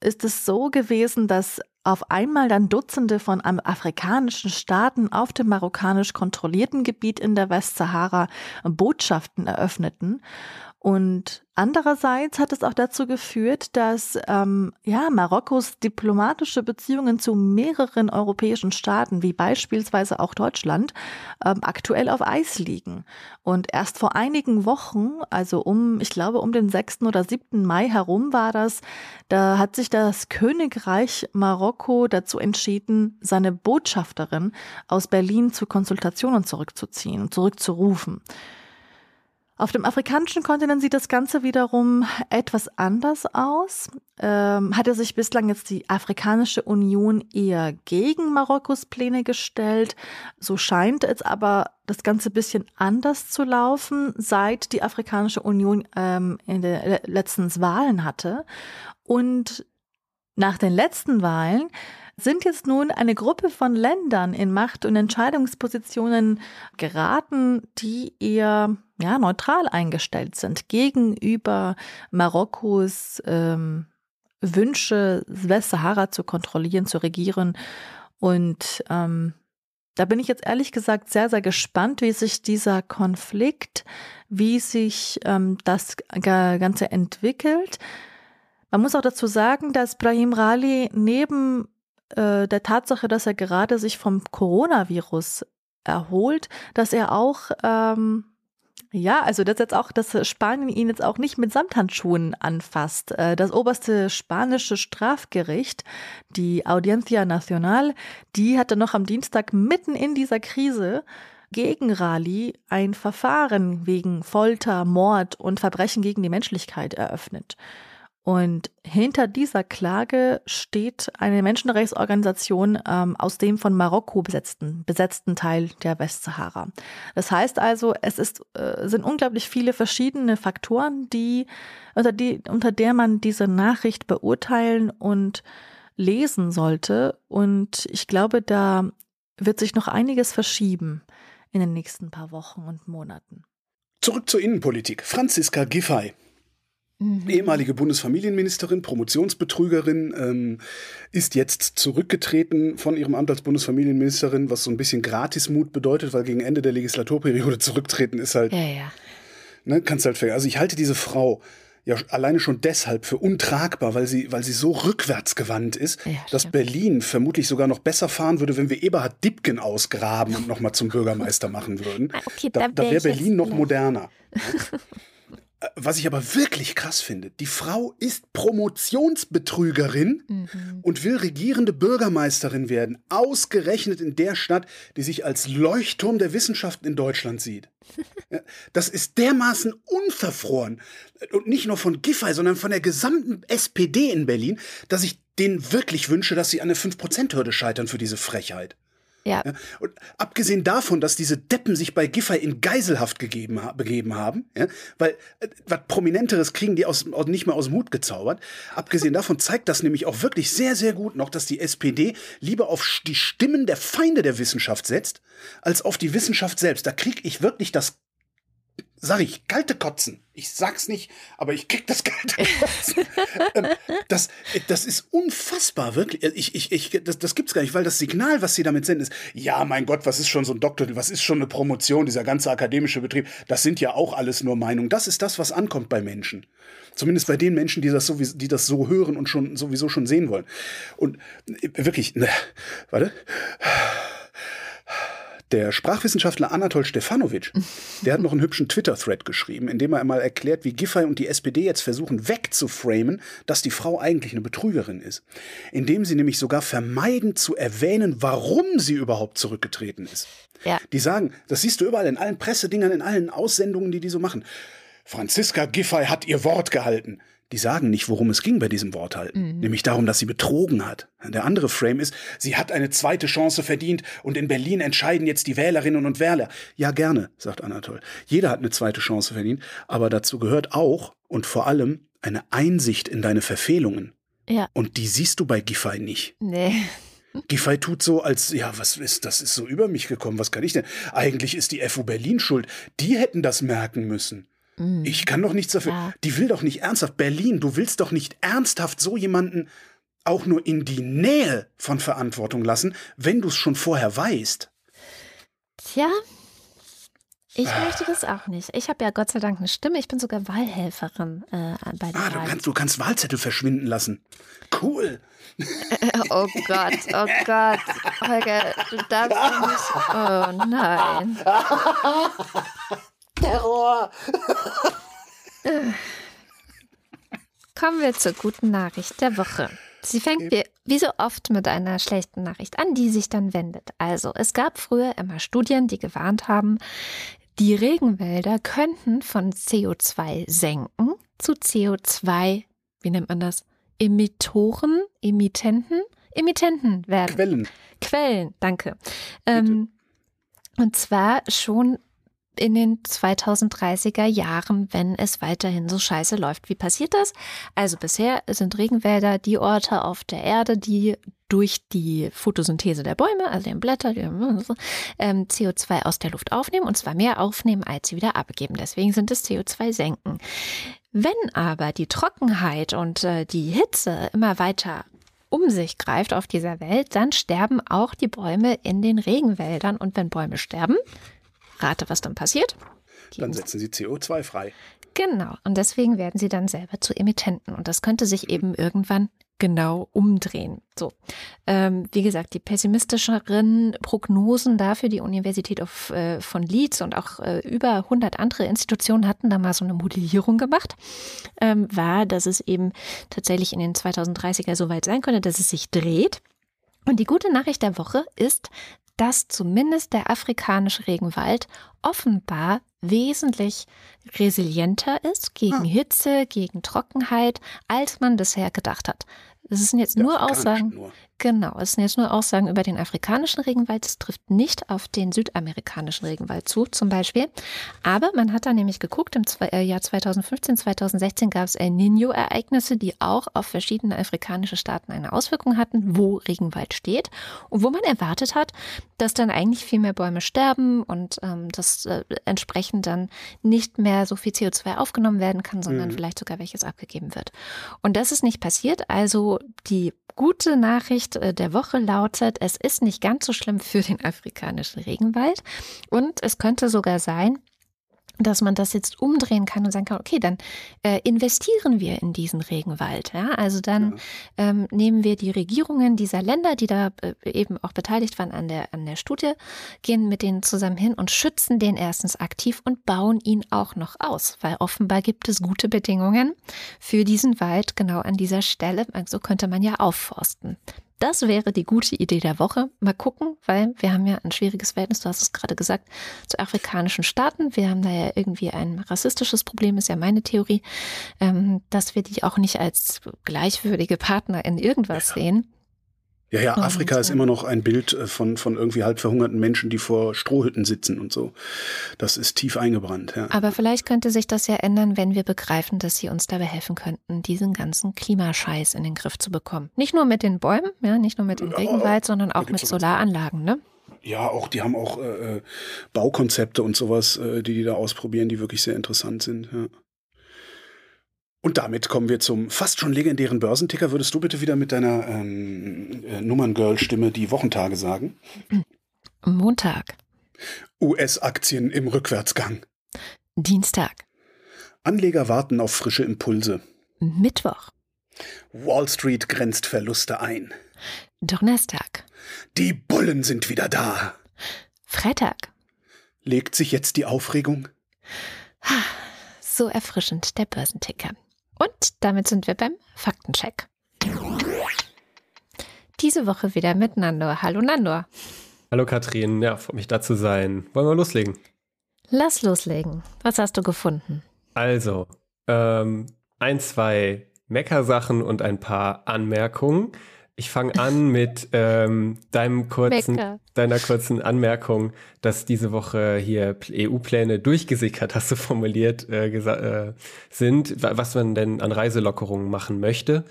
ist es so gewesen, dass auf einmal dann Dutzende von afrikanischen Staaten auf dem marokkanisch kontrollierten Gebiet in der Westsahara Botschaften eröffneten. Und andererseits hat es auch dazu geführt, dass ähm, ja, Marokkos diplomatische Beziehungen zu mehreren europäischen Staaten, wie beispielsweise auch Deutschland, ähm, aktuell auf Eis liegen. Und erst vor einigen Wochen, also um, ich glaube, um den 6. oder 7. Mai herum war das, da hat sich das Königreich Marokko dazu entschieden, seine Botschafterin aus Berlin zu Konsultationen zurückzuziehen zurückzurufen. Auf dem afrikanischen Kontinent sieht das Ganze wiederum etwas anders aus. Ähm, hatte sich bislang jetzt die Afrikanische Union eher gegen Marokkos Pläne gestellt. So scheint es aber das Ganze bisschen anders zu laufen, seit die Afrikanische Union ähm, in den letzten Wahlen hatte. Und nach den letzten Wahlen sind jetzt nun eine Gruppe von Ländern in Macht- und Entscheidungspositionen geraten, die eher ja, neutral eingestellt sind gegenüber Marokkos ähm, Wünsche, Westsahara zu kontrollieren, zu regieren. Und ähm, da bin ich jetzt ehrlich gesagt sehr, sehr gespannt, wie sich dieser Konflikt, wie sich ähm, das Ganze entwickelt. Man muss auch dazu sagen, dass Brahim Rali neben äh, der Tatsache, dass er gerade sich vom Coronavirus erholt, dass er auch ähm, ja, also das jetzt auch, dass Spanien ihn jetzt auch nicht mit Samthandschuhen anfasst. Äh, das oberste spanische Strafgericht, die Audiencia Nacional, die hatte noch am Dienstag mitten in dieser Krise gegen Rali ein Verfahren wegen Folter, Mord und Verbrechen gegen die Menschlichkeit eröffnet. Und hinter dieser Klage steht eine Menschenrechtsorganisation ähm, aus dem von Marokko besetzten, besetzten Teil der Westsahara. Das heißt also, es ist, äh, sind unglaublich viele verschiedene Faktoren, die unter, die, unter der man diese Nachricht beurteilen und lesen sollte. Und ich glaube, da wird sich noch einiges verschieben in den nächsten paar Wochen und Monaten. Zurück zur Innenpolitik. Franziska Giffey Mhm. Ehemalige Bundesfamilienministerin, Promotionsbetrügerin, ähm, ist jetzt zurückgetreten von ihrem Amt als Bundesfamilienministerin, was so ein bisschen Gratismut bedeutet, weil gegen Ende der Legislaturperiode zurücktreten ist halt. Ja, ja. Ne, kannst halt Also ich halte diese Frau ja alleine schon deshalb für untragbar, weil sie, weil sie so rückwärtsgewandt ist, ja, dass Berlin vermutlich sogar noch besser fahren würde, wenn wir Eberhard Dippken ausgraben und nochmal zum Bürgermeister machen würden. Ah, okay, da, da wäre Berlin noch moderner. Was ich aber wirklich krass finde, die Frau ist Promotionsbetrügerin mhm. und will regierende Bürgermeisterin werden, ausgerechnet in der Stadt, die sich als Leuchtturm der Wissenschaften in Deutschland sieht. Das ist dermaßen unverfroren und nicht nur von Giffey, sondern von der gesamten SPD in Berlin, dass ich denen wirklich wünsche, dass sie an der 5%-Hürde scheitern für diese Frechheit. Ja. ja. Und abgesehen davon, dass diese Deppen sich bei Giffey in Geiselhaft gegeben, begeben haben, ja, weil äh, was Prominenteres kriegen die aus, aus, nicht mehr aus dem Hut gezaubert. Abgesehen davon zeigt das nämlich auch wirklich sehr, sehr gut noch, dass die SPD lieber auf die Stimmen der Feinde der Wissenschaft setzt, als auf die Wissenschaft selbst. Da kriege ich wirklich das sag ich, kalte Kotzen. Ich sag's nicht, aber ich krieg das kalte Kotzen. ähm, das, das ist unfassbar, wirklich. Ich, ich, ich, das, das gibt's gar nicht, weil das Signal, was sie damit senden, ist, ja, mein Gott, was ist schon so ein Doktor, was ist schon eine Promotion, dieser ganze akademische Betrieb, das sind ja auch alles nur Meinungen. Das ist das, was ankommt bei Menschen. Zumindest bei den Menschen, die das, so, die das so hören und schon sowieso schon sehen wollen. Und äh, wirklich, ne, warte der Sprachwissenschaftler Anatol Stefanovic, der hat noch einen hübschen Twitter-Thread geschrieben, in dem er einmal erklärt, wie Giffey und die SPD jetzt versuchen wegzuframen, dass die Frau eigentlich eine Betrügerin ist. Indem sie nämlich sogar vermeiden zu erwähnen, warum sie überhaupt zurückgetreten ist. Ja. Die sagen, das siehst du überall in allen Pressedingern, in allen Aussendungen, die die so machen. Franziska Giffey hat ihr Wort gehalten die sagen nicht, worum es ging bei diesem Worthalten. Mhm. Nämlich darum, dass sie betrogen hat. Der andere Frame ist, sie hat eine zweite Chance verdient und in Berlin entscheiden jetzt die Wählerinnen und Wähler. Ja, gerne, sagt Anatol. Jeder hat eine zweite Chance verdient, aber dazu gehört auch und vor allem eine Einsicht in deine Verfehlungen. Ja. Und die siehst du bei Giffey nicht. Nee. Giffey tut so, als, ja, was ist, das ist so über mich gekommen, was kann ich denn? Eigentlich ist die FU Berlin schuld. Die hätten das merken müssen. Mhm. Ich kann doch nichts dafür. Ja. Die will doch nicht ernsthaft. Berlin, du willst doch nicht ernsthaft so jemanden auch nur in die Nähe von Verantwortung lassen, wenn du es schon vorher weißt. Tja, ich ah. möchte das auch nicht. Ich habe ja Gott sei Dank eine Stimme. Ich bin sogar Wahlhelferin äh, bei der Ah, du kannst, du kannst Wahlzettel verschwinden lassen. Cool. oh Gott, oh Gott. Holger, du darfst nicht. Oh nein. Terror. Kommen wir zur guten Nachricht der Woche. Sie fängt wie, wie so oft mit einer schlechten Nachricht an, die sich dann wendet. Also, es gab früher immer Studien, die gewarnt haben, die Regenwälder könnten von CO2 senken zu CO2, wie nennt man das? Emittoren, Emittenten, Emittenten werden. Quellen. Quellen, danke. Ähm, und zwar schon in den 2030er Jahren, wenn es weiterhin so scheiße läuft. Wie passiert das? Also bisher sind Regenwälder die Orte auf der Erde, die durch die Photosynthese der Bäume, also den Blätter, die, ähm, CO2 aus der Luft aufnehmen und zwar mehr aufnehmen, als sie wieder abgeben. Deswegen sind es CO2-Senken. Wenn aber die Trockenheit und äh, die Hitze immer weiter um sich greift auf dieser Welt, dann sterben auch die Bäume in den Regenwäldern. Und wenn Bäume sterben, Rate, was dann passiert? Die dann setzen sie CO2 frei. Genau. Und deswegen werden sie dann selber zu Emittenten. Und das könnte sich eben irgendwann genau umdrehen. So, ähm, wie gesagt, die pessimistischeren Prognosen dafür, die Universität of, äh, von Leeds und auch äh, über 100 andere Institutionen hatten da mal so eine Modellierung gemacht, ähm, war, dass es eben tatsächlich in den 2030er so weit sein könnte, dass es sich dreht. Und die gute Nachricht der Woche ist, dass zumindest der afrikanische Regenwald offenbar wesentlich resilienter ist gegen hm. Hitze, gegen Trockenheit, als man bisher gedacht hat. Das sind jetzt nur Aussagen. Nur. Genau, es sind jetzt nur Aussagen über den afrikanischen Regenwald. Es trifft nicht auf den südamerikanischen Regenwald zu, zum Beispiel. Aber man hat da nämlich geguckt, im äh, Jahr 2015, 2016 gab es El Nino-Ereignisse, die auch auf verschiedene afrikanische Staaten eine Auswirkung hatten, wo Regenwald steht. Und wo man erwartet hat, dass dann eigentlich viel mehr Bäume sterben und ähm, dass äh, entsprechend dann nicht mehr so viel CO2 aufgenommen werden kann, sondern mhm. vielleicht sogar welches abgegeben wird. Und das ist nicht passiert. Also die gute Nachricht äh, der Woche lautet, es ist nicht ganz so schlimm für den afrikanischen Regenwald und es könnte sogar sein, dass man das jetzt umdrehen kann und sagen kann, okay, dann äh, investieren wir in diesen Regenwald. Ja? Also dann ja. ähm, nehmen wir die Regierungen dieser Länder, die da äh, eben auch beteiligt waren an der, an der Studie, gehen mit denen zusammen hin und schützen den erstens aktiv und bauen ihn auch noch aus, weil offenbar gibt es gute Bedingungen für diesen Wald genau an dieser Stelle. So könnte man ja aufforsten. Das wäre die gute Idee der Woche. Mal gucken, weil wir haben ja ein schwieriges Verhältnis, du hast es gerade gesagt, zu afrikanischen Staaten. Wir haben da ja irgendwie ein rassistisches Problem, ist ja meine Theorie, ähm, dass wir die auch nicht als gleichwürdige Partner in irgendwas ja. sehen. Ja, ja, Afrika ist immer noch ein Bild äh, von, von irgendwie halb verhungerten Menschen, die vor Strohhütten sitzen und so. Das ist tief eingebrannt. Ja. Aber vielleicht könnte sich das ja ändern, wenn wir begreifen, dass sie uns dabei helfen könnten, diesen ganzen Klimascheiß in den Griff zu bekommen. Nicht nur mit den Bäumen, ja, nicht nur mit dem Regenwald, sondern auch mit Solaranlagen, ne? Ja, auch die haben auch äh, äh, Baukonzepte und sowas, äh, die die da ausprobieren, die wirklich sehr interessant sind. Ja. Und damit kommen wir zum fast schon legendären Börsenticker. Würdest du bitte wieder mit deiner ähm, äh, Nummerngirl-Stimme die Wochentage sagen? Montag. US-Aktien im Rückwärtsgang. Dienstag. Anleger warten auf frische Impulse. Mittwoch. Wall Street grenzt Verluste ein. Donnerstag. Die Bullen sind wieder da. Freitag. Legt sich jetzt die Aufregung? So erfrischend der Börsenticker. Und damit sind wir beim Faktencheck. Diese Woche wieder mit Nandor. Hallo Nandor. Hallo Katrin, ja, freue mich da zu sein. Wollen wir loslegen? Lass loslegen. Was hast du gefunden? Also, ähm, ein, zwei Meckersachen und ein paar Anmerkungen. Ich fange an mit ähm, deinem kurzen, Mecker. deiner kurzen Anmerkung, dass diese Woche hier EU-Pläne durchgesickert, hast du formuliert, äh, äh, sind, wa- was man denn an Reiselockerungen machen möchte.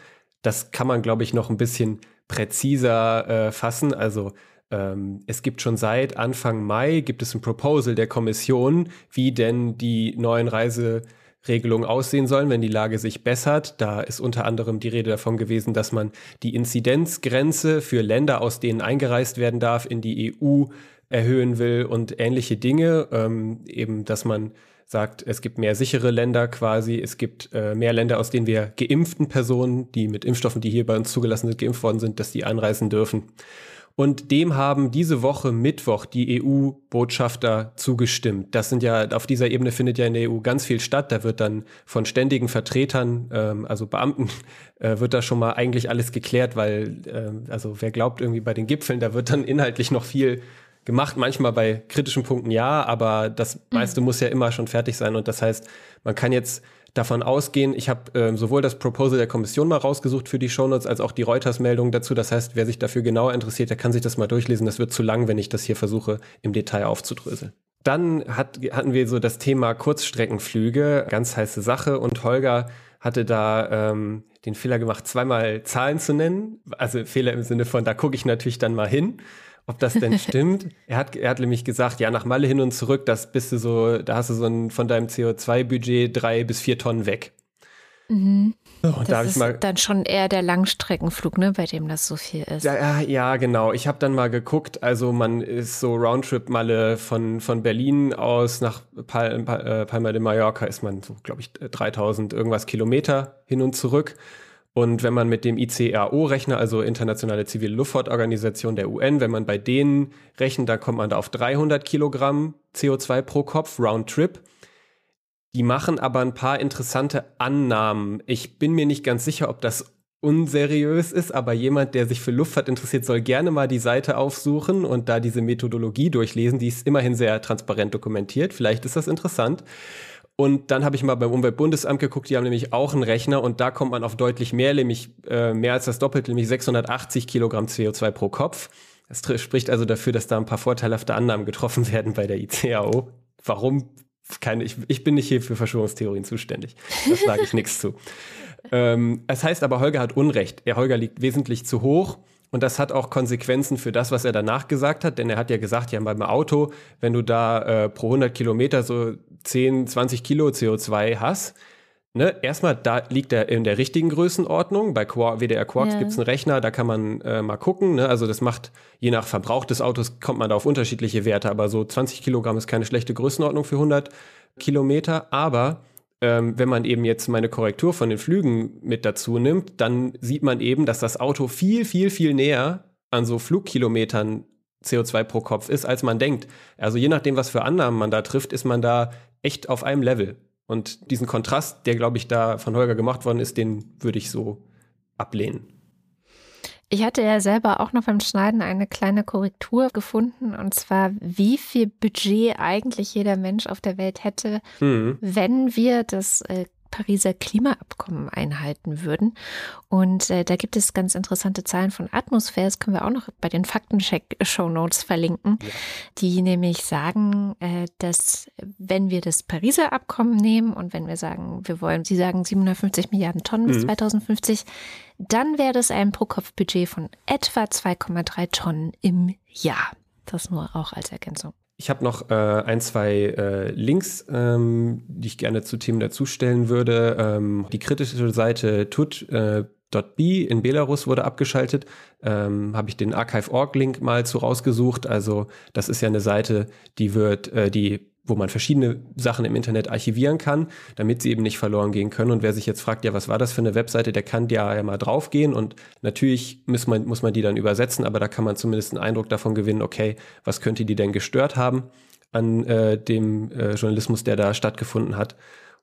Das kann man, glaube ich, noch ein bisschen präziser äh, fassen. Also ähm, es gibt schon seit Anfang Mai gibt es ein Proposal der Kommission, wie denn die neuen Reiseregelungen aussehen sollen, wenn die Lage sich bessert. Da ist unter anderem die Rede davon gewesen, dass man die Inzidenzgrenze für Länder, aus denen eingereist werden darf, in die EU erhöhen will und ähnliche Dinge. Ähm, eben, dass man sagt, es gibt mehr sichere Länder quasi, es gibt äh, mehr Länder, aus denen wir geimpften Personen, die mit Impfstoffen, die hier bei uns zugelassen sind, geimpft worden sind, dass die einreisen dürfen. Und dem haben diese Woche Mittwoch die EU-Botschafter zugestimmt. Das sind ja, auf dieser Ebene findet ja in der EU ganz viel statt. Da wird dann von ständigen Vertretern, ähm, also Beamten, äh, wird da schon mal eigentlich alles geklärt, weil, äh, also wer glaubt irgendwie bei den Gipfeln, da wird dann inhaltlich noch viel gemacht, manchmal bei kritischen Punkten ja, aber das meiste muss ja immer schon fertig sein. Und das heißt, man kann jetzt davon ausgehen, ich habe ähm, sowohl das Proposal der Kommission mal rausgesucht für die Shownotes, als auch die Reuters-Meldung dazu. Das heißt, wer sich dafür genauer interessiert, der kann sich das mal durchlesen. Das wird zu lang, wenn ich das hier versuche, im Detail aufzudröseln. Dann hat, hatten wir so das Thema Kurzstreckenflüge, ganz heiße Sache. Und Holger hatte da ähm, den Fehler gemacht, zweimal Zahlen zu nennen. Also Fehler im Sinne von, da gucke ich natürlich dann mal hin ob das denn stimmt. er hat, er hat nämlich gesagt, ja, nach Malle hin und zurück, das bist du so, da hast du so ein, von deinem CO2-Budget drei bis vier Tonnen weg. Mhm. So, und Das da habe ich ist mal, dann schon eher der Langstreckenflug, ne, bei dem das so viel ist. ja, ja, genau. Ich habe dann mal geguckt, also man ist so Roundtrip Malle von, von Berlin aus nach Pal Pal äh, Palma de Mallorca ist man so, glaube ich, 3000 irgendwas Kilometer hin und zurück. Und wenn man mit dem ICAO-Rechner, also Internationale Zivile Luftfahrtorganisation der UN, wenn man bei denen rechnet, dann kommt man da auf 300 Kilogramm CO2 pro Kopf, Roundtrip. Die machen aber ein paar interessante Annahmen. Ich bin mir nicht ganz sicher, ob das unseriös ist, aber jemand, der sich für Luftfahrt interessiert, soll gerne mal die Seite aufsuchen und da diese Methodologie durchlesen. Die ist immerhin sehr transparent dokumentiert. Vielleicht ist das interessant. Und dann habe ich mal beim Umweltbundesamt geguckt, die haben nämlich auch einen Rechner und da kommt man auf deutlich mehr, nämlich äh, mehr als das Doppelte, nämlich 680 Kilogramm CO2 pro Kopf. Das spricht also dafür, dass da ein paar vorteilhafte Annahmen getroffen werden bei der ICAO. Warum? Keine, ich, ich bin nicht hier für Verschwörungstheorien zuständig. Das sage ich nichts zu. Ähm, es heißt aber, Holger hat Unrecht. Er Holger liegt wesentlich zu hoch. Und das hat auch Konsequenzen für das, was er danach gesagt hat, denn er hat ja gesagt, ja, beim Auto, wenn du da äh, pro 100 Kilometer so 10, 20 Kilo CO2 hast, ne, erstmal, da liegt er in der richtigen Größenordnung. Bei Quar WDR Quarks Ja. gibt's einen Rechner, da kann man äh, mal gucken. Ne? Also das macht, je nach Verbrauch des Autos kommt man da auf unterschiedliche Werte, aber so 20 Kilogramm ist keine schlechte Größenordnung für 100 Kilometer. Aber ähm, wenn man eben jetzt meine Korrektur von den Flügen mit dazu nimmt, dann sieht man eben, dass das Auto viel, viel, viel näher an so Flugkilometern CO2 pro Kopf ist, als man denkt. Also je nachdem, was für Annahmen man da trifft, ist man da echt auf einem Level. Und diesen Kontrast, der, glaube ich, da von Holger gemacht worden ist, den würde ich so ablehnen. Ich hatte ja selber auch noch beim Schneiden eine kleine Korrektur gefunden, und zwar, wie viel Budget eigentlich jeder Mensch auf der Welt hätte, Hm. wenn wir das äh, Pariser Klimaabkommen einhalten würden. Und äh, da gibt es ganz interessante Zahlen von Atmosphäre, das können wir auch noch bei den Faktencheck-Show-Notes verlinken, die nämlich sagen, äh, dass wenn wir das Pariser Abkommen nehmen und wenn wir sagen, wir wollen, Sie sagen 750 Milliarden Tonnen bis Mhm. 2050, dann wäre das ein Pro-Kopf-Budget von etwa 2,3 Tonnen im Jahr. Das nur auch als Ergänzung. Ich habe noch äh, ein, zwei äh, Links, ähm, die ich gerne zu Themen dazustellen würde. Ähm, die kritische Seite tut. Äh, in Belarus wurde abgeschaltet. Ähm, Habe ich den Archive.org-Link mal zu rausgesucht. Also das ist ja eine Seite, die wird, äh, die wo man verschiedene Sachen im Internet archivieren kann, damit sie eben nicht verloren gehen können. Und wer sich jetzt fragt, ja, was war das für eine Webseite, der kann ja mal draufgehen und natürlich muss man, muss man die dann übersetzen, aber da kann man zumindest einen Eindruck davon gewinnen, okay, was könnte die denn gestört haben an äh, dem äh, Journalismus, der da stattgefunden hat.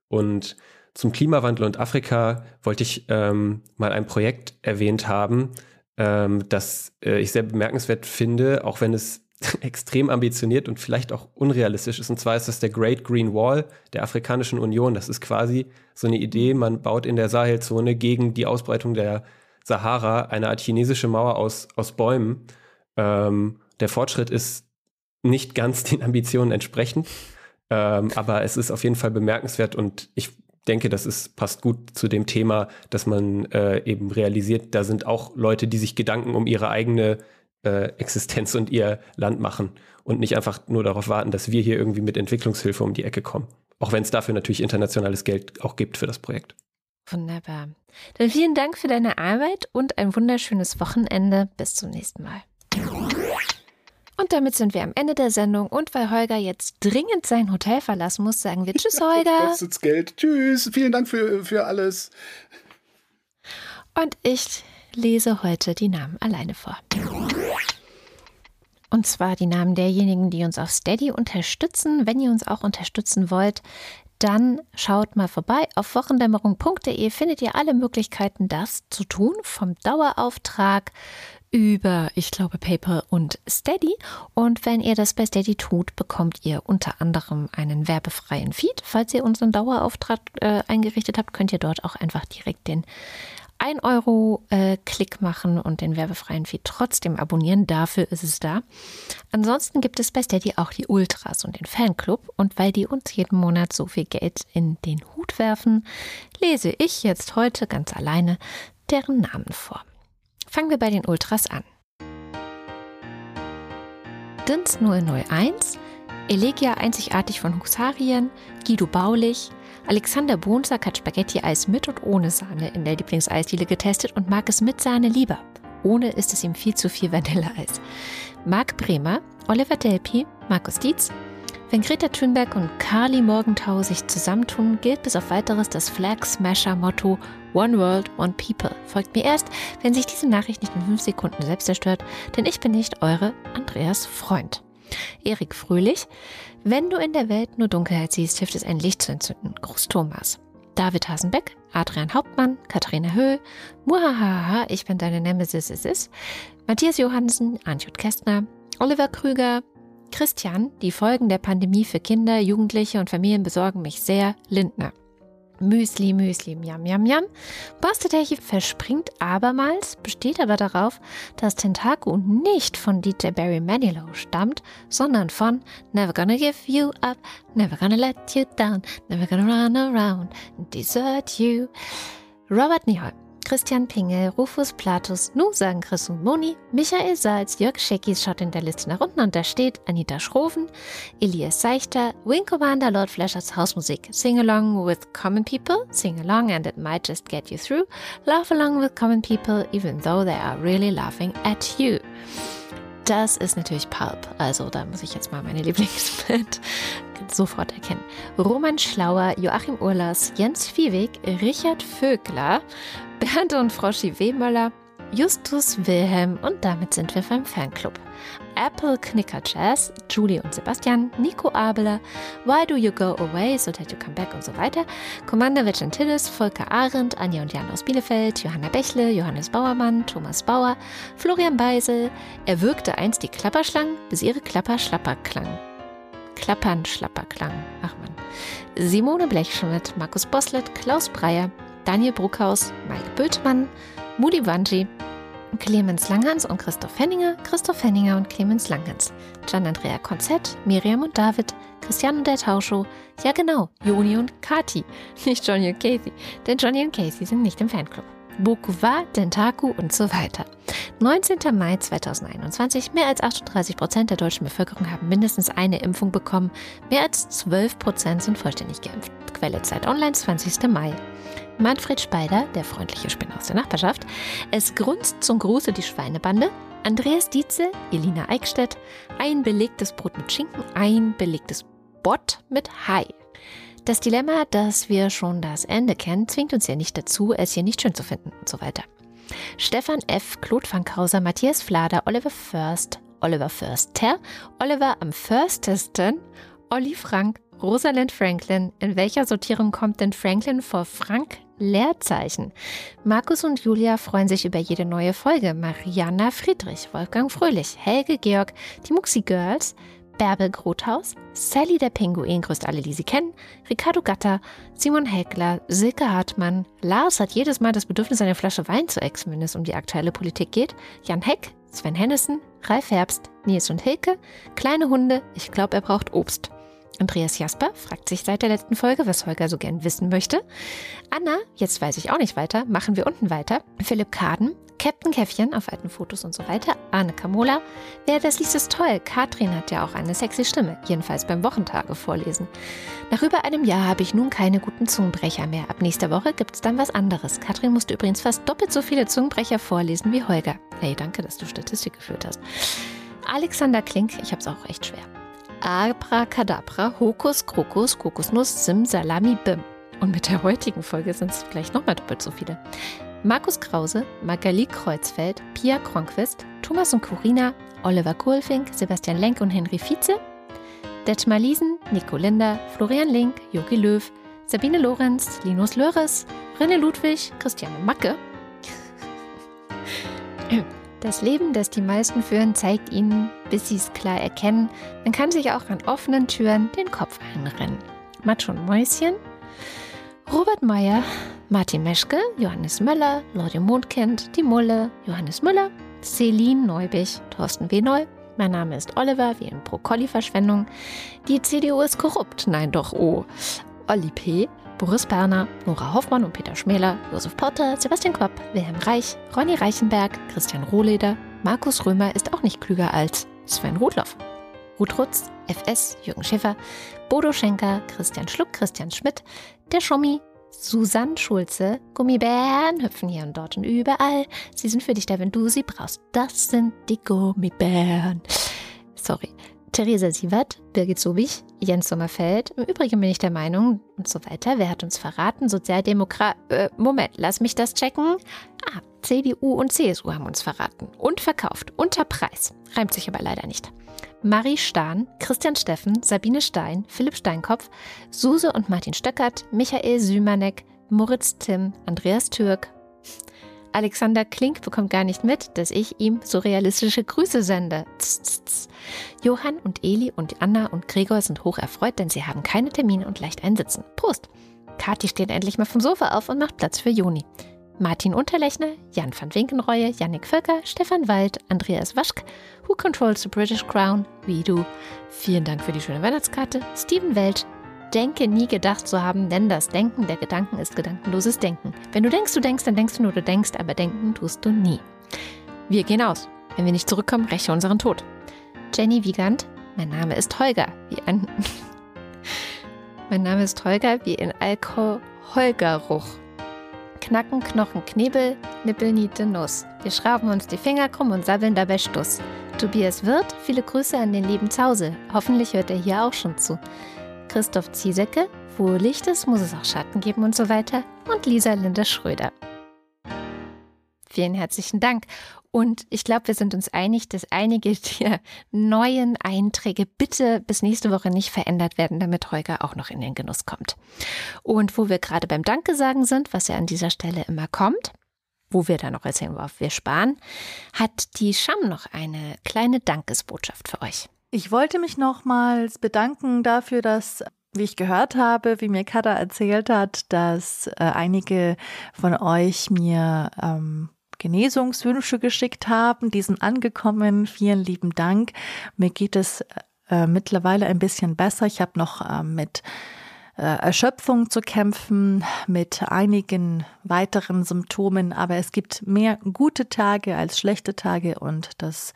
Und zum Klimawandel und Afrika wollte ich ähm, mal ein Projekt erwähnt haben, ähm, das äh, ich sehr bemerkenswert finde, auch wenn es extrem ambitioniert und vielleicht auch unrealistisch ist. Und zwar ist das der Great Green Wall der Afrikanischen Union. Das ist quasi so eine Idee, man baut in der Sahelzone gegen die Ausbreitung der Sahara eine Art chinesische Mauer aus, aus Bäumen. Ähm, der Fortschritt ist nicht ganz den Ambitionen entsprechend, ähm, aber es ist auf jeden Fall bemerkenswert und ich denke, das ist, passt gut zu dem Thema, dass man äh, eben realisiert, da sind auch Leute, die sich Gedanken um ihre eigene äh, Existenz und ihr Land machen und nicht einfach nur darauf warten, dass wir hier irgendwie mit Entwicklungshilfe um die Ecke kommen. Auch wenn es dafür natürlich internationales Geld auch gibt für das Projekt. Wunderbar. Dann vielen Dank für deine Arbeit und ein wunderschönes Wochenende. Bis zum nächsten Mal. Und damit sind wir am Ende der Sendung. Und weil Holger jetzt dringend sein Hotel verlassen muss, sagen wir Tschüss, Holger. Das kostet Geld. Tschüss. Vielen Dank für, für alles. Und ich lese heute die Namen alleine vor. Und zwar die Namen derjenigen, die uns auf Steady unterstützen. Wenn ihr uns auch unterstützen wollt, dann schaut mal vorbei. Auf wochendämmerung.de findet ihr alle Möglichkeiten, das zu tun. Vom Dauerauftrag über, ich glaube, PayPal und Steady. Und wenn ihr das bei Steady tut, bekommt ihr unter anderem einen werbefreien Feed. Falls ihr unseren Dauerauftrag äh, eingerichtet habt, könnt ihr dort auch einfach direkt den 1 Euro äh, Klick machen und den werbefreien Feed trotzdem abonnieren. Dafür ist es da. Ansonsten gibt es bei Steady auch die Ultras und den Fanclub. Und weil die uns jeden Monat so viel Geld in den Hut werfen, lese ich jetzt heute ganz alleine deren Namen vor. Fangen wir bei den Ultras an. Dins 001, Elegia einzigartig von Husarien, Guido Baulich, Alexander Bonsack hat Spaghetti-Eis mit und ohne Sahne in der Lieblingseisdiele getestet und mag es mit Sahne lieber. Ohne ist es ihm viel zu viel Vanilleeis. Marc Bremer, Oliver Delpi, Markus Dietz, wenn Greta Thunberg und Carly Morgenthau sich zusammentun, gilt bis auf weiteres das Flag Smasher Motto One World, One People. Folgt mir erst, wenn sich diese Nachricht nicht in fünf Sekunden selbst zerstört, denn ich bin nicht eure Andreas Freund. Erik Fröhlich, wenn du in der Welt nur Dunkelheit siehst, hilft es ein Licht zu entzünden. Groß Thomas. David Hasenbeck, Adrian Hauptmann, Katharina Höhl, Muhahaha, ich bin deine Nemesis, es ist, Matthias Johansen, Antjut Kästner, Oliver Krüger, Christian, die Folgen der Pandemie für Kinder, Jugendliche und Familien besorgen mich sehr, Lindner. Müsli, Müsli, Miam, Miam, Miam. Bastetärchen verspringt abermals, besteht aber darauf, dass Tentaku nicht von DJ Barry Manilow stammt, sondern von Never Gonna Give You Up, Never Gonna Let You Down, Never Gonna Run Around and Desert You. Robert Nieholm. Christian Pingel, Rufus Platus, Nu sagen Chris und Moni, Michael Salz, Jörg Scheckis schaut in der Liste nach unten und da steht Anita Schroven, Elias Seichter, Wing Commander, Lord Flashers Hausmusik, Sing Along with Common People, Sing Along and it might just get you through, Laugh Along with Common People, even though they are really laughing at you. Das ist natürlich Pulp, also da muss ich jetzt mal meine Lieblingsband sofort erkennen. Roman Schlauer, Joachim Urlas, Jens Viehweg, Richard Vögler, Bernd und Froschi Wehmöller, Justus Wilhelm und damit sind wir beim Fanclub. Apple Knicker Jazz, Julie und Sebastian, Nico Abeler, Why Do You Go Away, So That You Come Back und so weiter, Commander Vicentillis, Volker Arendt, Anja und Jan aus Bielefeld, Johanna Bechle, Johannes Bauermann, Thomas Bauer, Florian Beisel. Er wirkte einst die Klapperschlangen, bis ihre Klapper schlapper klang. Klappern schlapper klang. Ach man. Simone Blechschmidt, Markus Boslett, Klaus Breyer, Daniel Bruckhaus, Mike Bültmann, Moody Wanji, Clemens Langhans und Christoph Henninger, Christoph Henninger und Clemens Langhans, Gian-Andrea Konzett, Miriam und David, Christian und der Tauscho, ja genau, Joni und Kati, nicht Johnny und Casey, denn Johnny und Casey sind nicht im Fanclub. Bokuwa, Dentaku und so weiter. 19. Mai 2021. Mehr als 38 Prozent der deutschen Bevölkerung haben mindestens eine Impfung bekommen. Mehr als 12 Prozent sind vollständig geimpft. Quelle Zeit Online, 20. Mai. Manfred Speider, der freundliche Spinner aus der Nachbarschaft. Es grunzt zum Gruße die Schweinebande. Andreas Dietze, Elina Eickstedt. Ein belegtes Brot mit Schinken, ein belegtes Bott mit Hai. Das Dilemma, dass wir schon das Ende kennen, zwingt uns ja nicht dazu, es hier nicht schön zu finden und so weiter. Stefan F., Claude Fankhauser, Matthias Flader, Oliver First, Oliver Förster, Oliver am Förstesten, Olli Frank, Rosalind Franklin. In welcher Sortierung kommt denn Franklin vor Frank? Leerzeichen. Markus und Julia freuen sich über jede neue Folge. Mariana Friedrich, Wolfgang Fröhlich, Helge Georg, die Muxi Girls, Bärbel Grothaus, Sally der Pinguin grüßt alle, die sie kennen, Ricardo Gatter, Simon Heckler, Silke Hartmann, Lars hat jedes Mal das Bedürfnis, eine Flasche Wein zu exen, wenn es um die aktuelle Politik geht, Jan Heck, Sven Hennissen, Ralf Herbst, Nils und Hilke, kleine Hunde, ich glaube, er braucht Obst. Andreas Jasper fragt sich seit der letzten Folge, was Holger so gern wissen möchte. Anna, jetzt weiß ich auch nicht weiter, machen wir unten weiter. Philipp Kaden, Captain Käffchen auf alten Fotos und so weiter. Arne Kamola. Wer das liest, ist toll. Katrin hat ja auch eine sexy Stimme, jedenfalls beim Wochentage vorlesen. Nach über einem Jahr habe ich nun keine guten Zungenbrecher mehr. Ab nächster Woche gibt es dann was anderes. Katrin musste übrigens fast doppelt so viele Zungenbrecher vorlesen wie Holger. Hey, danke, dass du Statistik geführt hast. Alexander Klink, ich habe es auch echt schwer. Abracadabra, Hokus, Krokus, Kokosnuss, Sim, Salami, Bim. Und mit der heutigen Folge sind es vielleicht nochmal doppelt so viele. Markus Krause, Magali Kreuzfeld, Pia Kronquist, Thomas und Corina, Oliver Kohlfink, Sebastian Lenk und Henry Vize, Detmar Liesen, Nico Linder, Florian Link, Jogi Löw, Sabine Lorenz, Linus Löres, René Ludwig, Christiane Macke. Das Leben, das die meisten führen, zeigt ihnen, bis sie es klar erkennen, man kann sich auch an offenen Türen den Kopf einrennen. Matsch und Mäuschen, Robert Meyer, Martin Meschke, Johannes Möller, Lorde Mondkind, Die Mulle, Johannes Müller, Celine Neubich, Thorsten W. Neu. Mein Name ist Oliver, wie in Brokkoli-Verschwendung. Die CDU ist korrupt. Nein, doch, oh. Olli P., Boris Berner, Nora Hoffmann und Peter Schmäler, Josef Potter, Sebastian Kopp, Wilhelm Reich, Ronny Reichenberg, Christian Rohleder, Markus Römer ist auch nicht klüger als Sven Rudloff. Ruth Rutz, FS, Jürgen Schäfer, Bodo Schenker, Christian Schluck, Christian Schmidt, der Schommi, Susanne Schulze, Gummibären hüpfen hier und dort und überall. Sie sind für dich da, wenn du sie brauchst. Das sind die Gummibären. Sorry. Theresa Sievert, Birgit Sobich, Jens Sommerfeld. Im Übrigen bin ich der Meinung und so weiter. Wer hat uns verraten? Sozialdemokrat. Äh, Moment, lass mich das checken. Ah, CDU und CSU haben uns verraten. Und verkauft. Unter Preis. Reimt sich aber leider nicht. Marie Stahn, Christian Steffen, Sabine Stein, Philipp Steinkopf, Suse und Martin Stöckert, Michael Sümanek, Moritz Timm, Andreas Türk. Alexander Klink bekommt gar nicht mit, dass ich ihm surrealistische Grüße sende. Tz, tz, tz. Johann und Eli und Anna und Gregor sind hoch erfreut, denn sie haben keine Termine und leicht einsitzen. Prost! Kathi steht endlich mal vom Sofa auf und macht Platz für Juni. Martin Unterlechner, Jan van Winkenreue, Yannick Völker, Stefan Wald, Andreas Waschk, Who Controls the British Crown, wie du. Vielen Dank für die schöne Weihnachtskarte. Steven Welt, denke nie gedacht zu haben, denn das Denken der Gedanken ist gedankenloses Denken. Wenn du denkst, du denkst, dann denkst du nur, du denkst, aber denken tust du nie. Wir gehen aus. Wenn wir nicht zurückkommen, räche unseren Tod. Jenny Wiegand, mein Name ist Holger, wie ein. mein Name ist Holger, wie in Alkoholgeruch. Knacken, Knochen, Knebel, Nippel, Niete, Nuss. Wir schrauben uns die Finger krumm und sabbeln dabei Stuss. Tobias Wirth, viele Grüße an den lieben Zause. Hoffentlich hört er hier auch schon zu. Christoph Ziesecke, wo Licht ist, muss es auch Schatten geben und so weiter. Und Lisa Linda Schröder. Vielen herzlichen Dank. Und ich glaube, wir sind uns einig, dass einige der neuen Einträge bitte bis nächste Woche nicht verändert werden, damit Holger auch noch in den Genuss kommt. Und wo wir gerade beim Danke sagen sind, was ja an dieser Stelle immer kommt, wo wir dann noch erzählen, worauf wir sparen, hat die Scham noch eine kleine Dankesbotschaft für euch. Ich wollte mich nochmals bedanken dafür, dass wie ich gehört habe, wie mir Kada erzählt hat, dass äh, einige von euch mir ähm, Genesungswünsche geschickt haben. Die sind angekommen. Vielen lieben Dank. Mir geht es äh, mittlerweile ein bisschen besser. Ich habe noch äh, mit äh, Erschöpfung zu kämpfen, mit einigen weiteren Symptomen, aber es gibt mehr gute Tage als schlechte Tage und das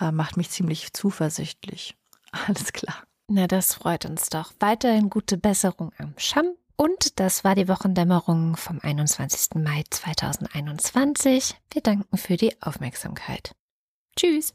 äh, macht mich ziemlich zuversichtlich. Alles klar. Na, das freut uns doch. Weiterhin gute Besserung am Scham. Und das war die Wochendämmerung vom 21. Mai 2021. Wir danken für die Aufmerksamkeit. Tschüss.